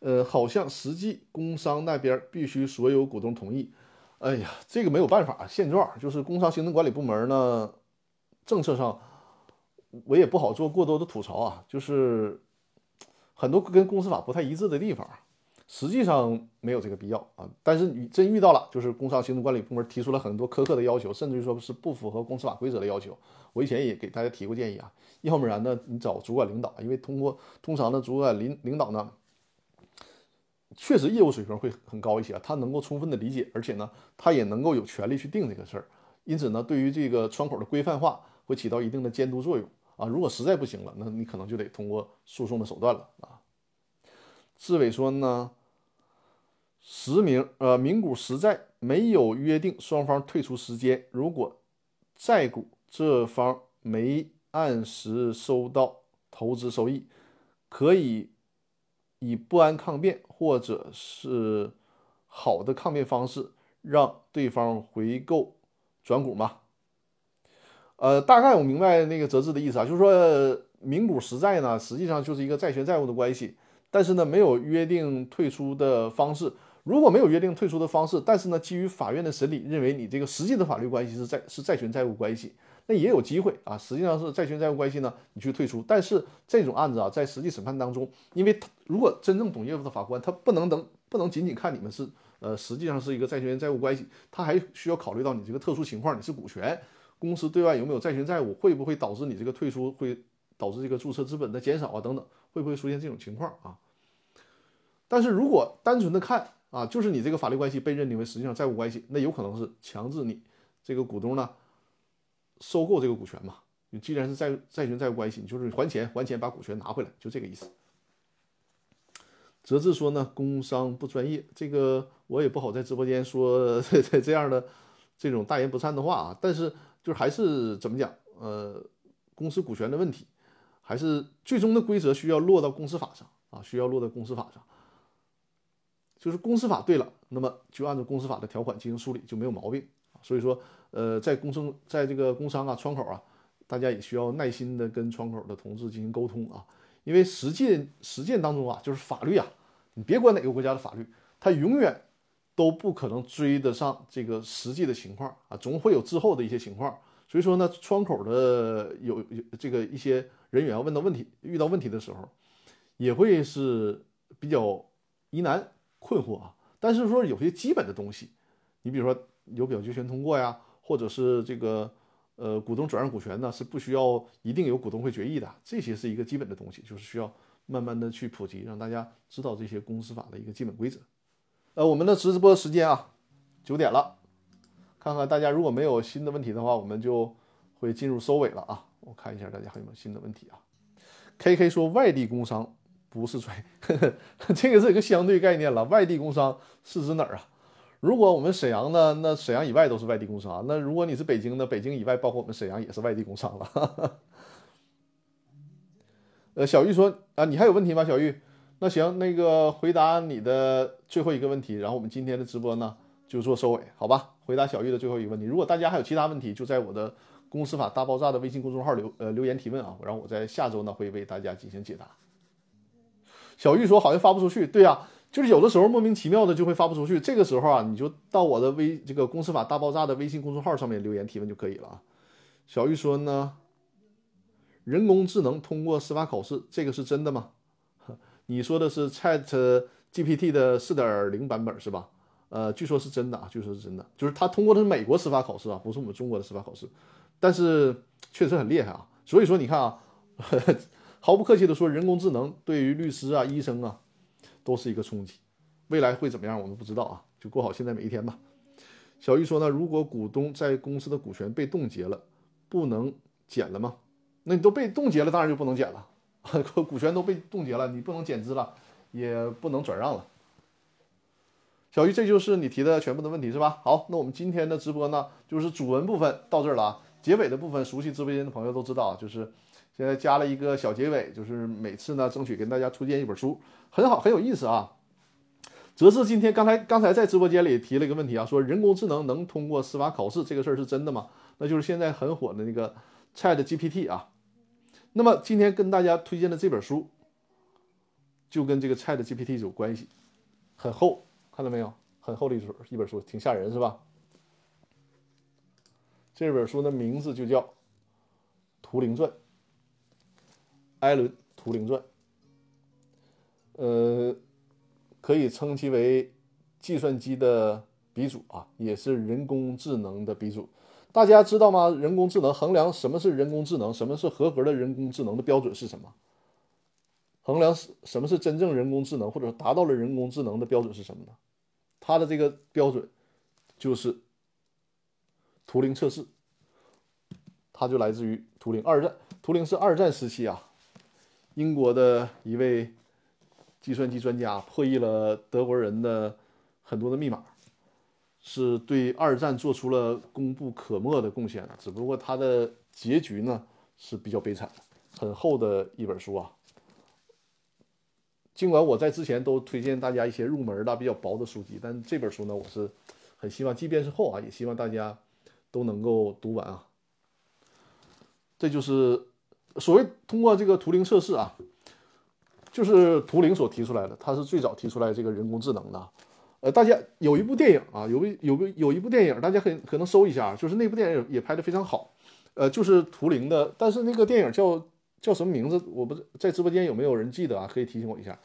S1: 呃，好像实际工商那边必须所有股东同意。哎呀，这个没有办法，现状就是工商行政管理部门呢，政策上我也不好做过多的吐槽啊，就是很多跟公司法不太一致的地方，实际上没有这个必要啊。但是你真遇到了，就是工商行政管理部门提出了很多苛刻的要求，甚至于说是不符合公司法规则的要求。我以前也给大家提过建议啊，要不然呢，你找主管领导，因为通过通常的主管领领导呢。确实业务水平会很高一些，他能够充分的理解，而且呢，他也能够有权利去定这个事儿。因此呢，对于这个窗口的规范化会起到一定的监督作用啊。如果实在不行了，那你可能就得通过诉讼的手段了啊。志伟说呢，实名呃名股实债没有约定双方退出时间，如果债股这方没按时收到投资收益，可以。以不安抗辩或者是好的抗辩方式，让对方回购转股吗？呃，大概我明白那个泽志的意思啊，就是说名股实债呢，实际上就是一个债权债务的关系，但是呢没有约定退出的方式。如果没有约定退出的方式，但是呢基于法院的审理认为你这个实际的法律关系是债是债权债务关系。那也有机会啊，实际上是债权债务关系呢，你去退出。但是这种案子啊，在实际审判当中，因为如果真正懂业务的法官，他不能等，不能仅仅看你们是呃，实际上是一个债权债务关系，他还需要考虑到你这个特殊情况，你是股权公司对外有没有债权债务，会不会导致你这个退出会导致这个注册资本的减少啊等等，会不会出现这种情况啊？但是如果单纯的看啊，就是你这个法律关系被认定为实际上债务关系，那有可能是强制你这个股东呢。收购这个股权嘛？你既然是债债权债务关系，你就是还钱还钱把股权拿回来，就这个意思。泽志说呢，工商不专业，这个我也不好在直播间说 *laughs* 这这样的这种大言不惭的话啊。但是就是还是怎么讲？呃，公司股权的问题，还是最终的规则需要落到公司法上啊，需要落到公司法上。就是公司法对了，那么就按照公司法的条款进行梳理，就没有毛病。所以说，呃，在工商，在这个工商啊窗口啊，大家也需要耐心的跟窗口的同志进行沟通啊，因为实践实践当中啊，就是法律啊，你别管哪个国家的法律，它永远都不可能追得上这个实际的情况啊，总会有滞后的一些情况。所以说呢，窗口的有有这个一些人员问到问题，遇到问题的时候，也会是比较疑难困惑啊。但是说有些基本的东西，你比如说。有表决权通过呀，或者是这个呃股东转让股权呢，是不需要一定有股东会决议的，这些是一个基本的东西，就是需要慢慢的去普及，让大家知道这些公司法的一个基本规则。呃，我们的直播时间啊，九点了，看看大家如果没有新的问题的话，我们就会进入收尾了啊。我看一下大家还有没有新的问题啊。K K 说外地工商不是专业，*laughs* 这个是一个相对概念了，外地工商是指哪儿啊？如果我们沈阳呢，那沈阳以外都是外地工商。那如果你是北京的，北京以外包括我们沈阳也是外地工商了。*laughs* 呃，小玉说啊，你还有问题吗？小玉，那行，那个回答你的最后一个问题，然后我们今天的直播呢就做收尾，好吧？回答小玉的最后一个问题。如果大家还有其他问题，就在我的“公司法大爆炸”的微信公众号留呃留言提问啊，然后我在下周呢会为大家进行解答。小玉说好像发不出去，对呀。就是有的时候莫名其妙的就会发不出去，这个时候啊，你就到我的微这个公司法大爆炸的微信公众号上面留言提问就可以了啊。小玉说呢，人工智能通过司法考试，这个是真的吗？*laughs* 你说的是 Chat GPT 的四点零版本是吧？呃，据说是真的啊，据说是真的，就是他通过的是美国司法考试啊，不是我们中国的司法考试，但是确实很厉害啊。所以说你看啊，毫不客气的说，人工智能对于律师啊、医生啊。都是一个冲击，未来会怎么样？我们不知道啊，就过好现在每一天吧。小玉说呢，如果股东在公司的股权被冻结了，不能减了吗？那你都被冻结了，当然就不能减了。*laughs* 股权都被冻结了，你不能减资了，也不能转让了。小玉，这就是你提的全部的问题是吧？好，那我们今天的直播呢，就是主文部分到这儿了啊。结尾的部分，熟悉直播间的朋友都知道，就是现在加了一个小结尾，就是每次呢争取跟大家推荐一本书，很好，很有意思啊。则是今天刚才刚才在直播间里提了一个问题啊，说人工智能能通过司法考试这个事儿是真的吗？那就是现在很火的那个 Chat GPT 啊。那么今天跟大家推荐的这本书，就跟这个 Chat GPT 有关系，很厚，看到没有？很厚的一本一本书，挺吓人是吧？这本书的名字就叫《图灵传》，艾伦·图灵传，呃。可以称其为计算机的鼻祖啊，也是人工智能的鼻祖。大家知道吗？人工智能衡量什么是人工智能，什么是合格的人工智能的标准是什么？衡量什么是真正人工智能，或者达到了人工智能的标准是什么呢？它的这个标准就是图灵测试，它就来自于图灵。二战，图灵是二战时期啊，英国的一位。计算机专家破译了德国人的很多的密码，是对二战做出了功不可没的贡献。只不过他的结局呢是比较悲惨的。很厚的一本书啊，尽管我在之前都推荐大家一些入门的比较薄的书籍，但这本书呢，我是很希望，即便是厚啊，也希望大家都能够读完啊。这就是所谓通过这个图灵测试啊。就是图灵所提出来的，他是最早提出来这个人工智能的。呃，大家有一部电影啊，有个有个有一部电影，大家可可能搜一下，就是那部电影也拍得非常好。呃，就是图灵的，但是那个电影叫叫什么名字？我不在直播间有没有人记得啊？可以提醒我一下，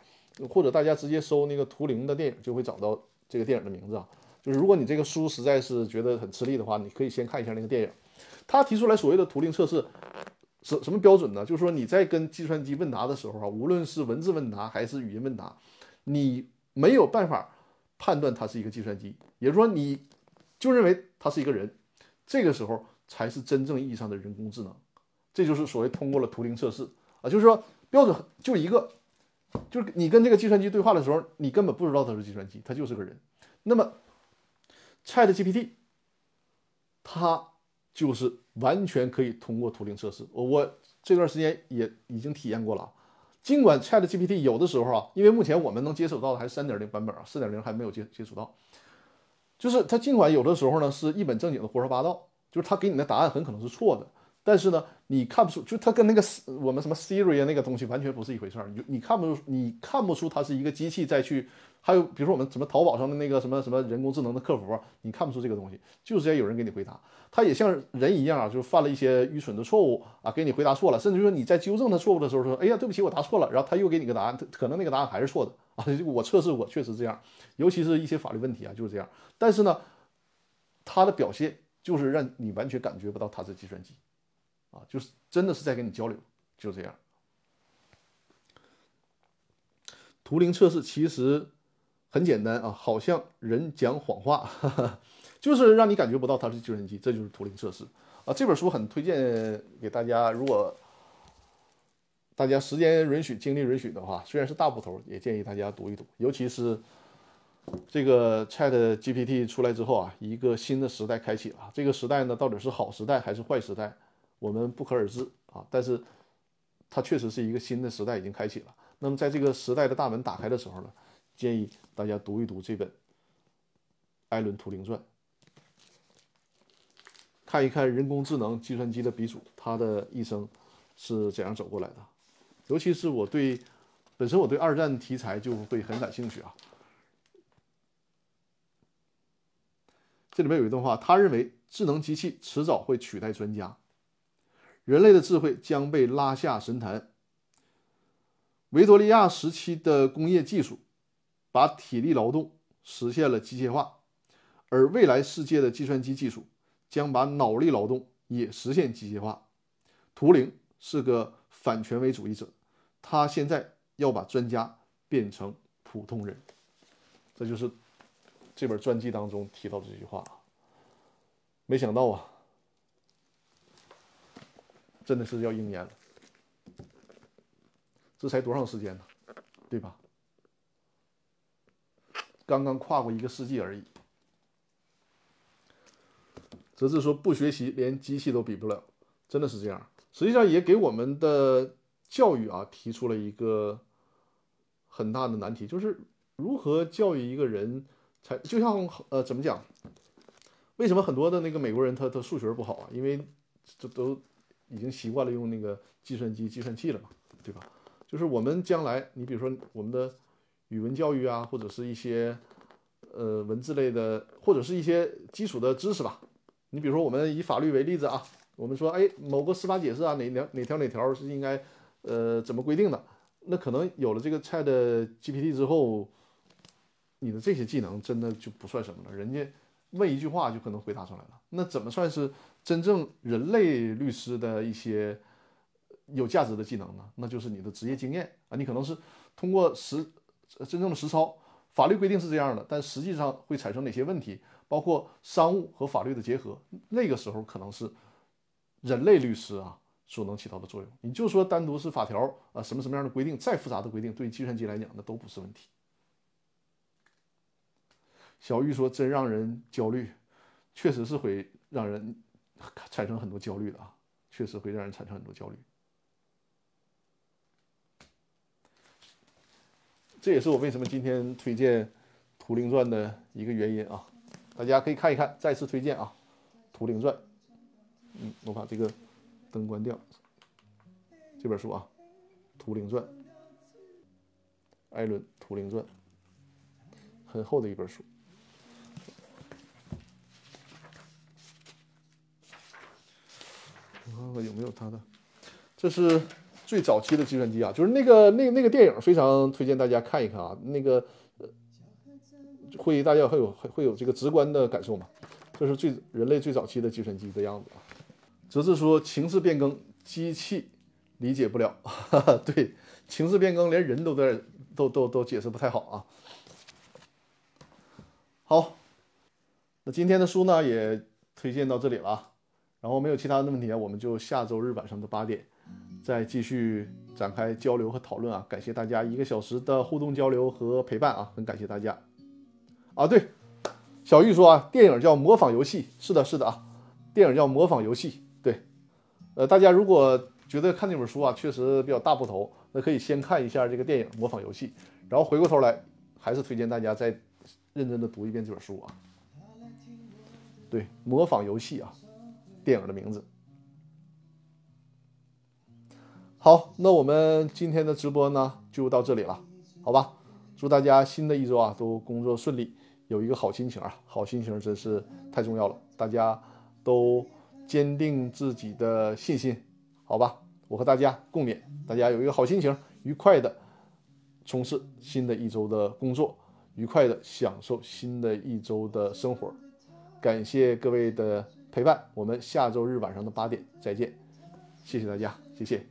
S1: 或者大家直接搜那个图灵的电影，就会找到这个电影的名字啊。就是如果你这个书实在是觉得很吃力的话，你可以先看一下那个电影。他提出来所谓的图灵测试。什什么标准呢？就是说你在跟计算机问答的时候啊，无论是文字问答还是语音问答，你没有办法判断它是一个计算机，也就是说你就认为它是一个人，这个时候才是真正意义上的人工智能。这就是所谓通过了图灵测试啊，就是说标准就一个，就是你跟这个计算机对话的时候，你根本不知道它是计算机，它就是个人。那么 Chat GPT 它。就是完全可以通过图灵测试，我这段时间也已经体验过了。尽管 Chat GPT 有的时候啊，因为目前我们能接触到的还是三点零版本啊，四点零还没有接接触到。就是它尽管有的时候呢是一本正经的胡说八道，就是它给你的答案很可能是错的，但是呢你看不出，就它跟那个我们什么 Siri 啊那个东西完全不是一回事儿，你你看不出，你看不出它是一个机器在去。还有，比如说我们什么淘宝上的那个什么什么人工智能的客服，你看不出这个东西，就是要有人给你回答。他也像人一样啊，就是犯了一些愚蠢的错误啊，给你回答错了，甚至说你在纠正他错误的时候说，哎呀，对不起，我答错了，然后他又给你个答案，可能那个答案还是错的啊。我测试过，确实这样，尤其是一些法律问题啊，就是这样。但是呢，他的表现就是让你完全感觉不到他是计算机啊，就是真的是在跟你交流，就这样。图灵测试其实。很简单啊，好像人讲谎话，*laughs* 就是让你感觉不到它是计算机，这就是图灵测试啊。这本书很推荐给大家，如果大家时间允许、精力允许的话，虽然是大部头，也建议大家读一读。尤其是这个 Chat GPT 出来之后啊，一个新的时代开启了。这个时代呢，到底是好时代还是坏时代，我们不可而知啊。但是它确实是一个新的时代已经开启了。那么在这个时代的大门打开的时候呢？建议大家读一读这本《艾伦·图灵传》，看一看人工智能计算机的鼻祖他的一生是怎样走过来的。尤其是我对本身我对二战题材就会很感兴趣啊。这里面有一段话，他认为智能机器迟早会取代专家，人类的智慧将被拉下神坛。维多利亚时期的工业技术。把体力劳动实现了机械化，而未来世界的计算机技术将把脑力劳动也实现机械化。图灵是个反权威主义者，他现在要把专家变成普通人。这就是这本传记当中提到的这句话。没想到啊，真的是要应验了。这才多长时间呢？对吧？刚刚跨过一个世纪而已。泽志说：“不学习，连机器都比不了，真的是这样。实际上也给我们的教育啊提出了一个很大的难题，就是如何教育一个人才就像呃怎么讲？为什么很多的那个美国人他他数学不好啊？因为这都已经习惯了用那个计算机、计算器了嘛，对吧？就是我们将来，你比如说我们的语文教育啊，或者是一些呃文字类的，或者是一些基础的知识吧。”你比如说，我们以法律为例子啊，我们说，哎，某个司法解释啊，哪条哪条哪条是应该，呃，怎么规定的？那可能有了这个 Chat GPT 之后，你的这些技能真的就不算什么了。人家问一句话就可能回答出来了。那怎么算是真正人类律师的一些有价值的技能呢？那就是你的职业经验啊，你可能是通过实真正的实操，法律规定是这样的，但实际上会产生哪些问题？包括商务和法律的结合，那个时候可能是人类律师啊所能起到的作用。你就说单独是法条啊，什么什么样的规定，再复杂的规定，对计算机来讲那都不是问题。小玉说：“真让人焦虑，确实是会让人产生很多焦虑的啊，确实会让人产生很多焦虑。”这也是我为什么今天推荐《图灵传》的一个原因啊。大家可以看一看，再次推荐啊，《图灵传》。嗯，我把这个灯关掉。这本书啊，《图灵传》，艾伦《图灵传》，很厚的一本书。我看看有没有他的，这是最早期的计算机啊，就是那个那那个电影，非常推荐大家看一看啊，那个。会大家会有会有这个直观的感受嘛？这是最人类最早期的计算机的样子啊。则是说情势变更，机器理解不了。*laughs* 对，情势变更连人都在都都都解释不太好啊。好，那今天的书呢也推荐到这里了啊。然后没有其他的问题啊，我们就下周日晚上的八点再继续展开交流和讨论啊。感谢大家一个小时的互动交流和陪伴啊，很感谢大家。啊，对，小玉说啊，电影叫《模仿游戏》，是的，是的啊，电影叫《模仿游戏》。对，呃，大家如果觉得看这本书啊确实比较大部头，那可以先看一下这个电影《模仿游戏》，然后回过头来，还是推荐大家再认真的读一遍这本书啊。对，《模仿游戏》啊，电影的名字。好，那我们今天的直播呢就到这里了，好吧？祝大家新的一周啊都工作顺利。有一个好心情啊，好心情真是太重要了。大家都坚定自己的信心，好吧？我和大家共勉，大家有一个好心情，愉快的从事新的一周的工作，愉快的享受新的一周的生活。感谢各位的陪伴，我们下周日晚上的八点再见，谢谢大家，谢谢。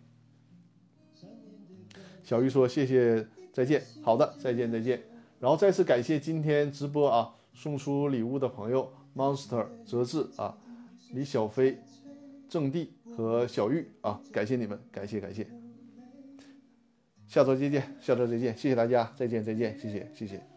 S1: 小玉说：“谢谢，再见。”好的，再见，再见。然后再次感谢今天直播啊送出礼物的朋友，Monster 哲志啊，李小飞、郑地和小玉啊，感谢你们，感谢感谢。下周再见，下周再见，谢谢大家，再见再见，谢谢谢谢。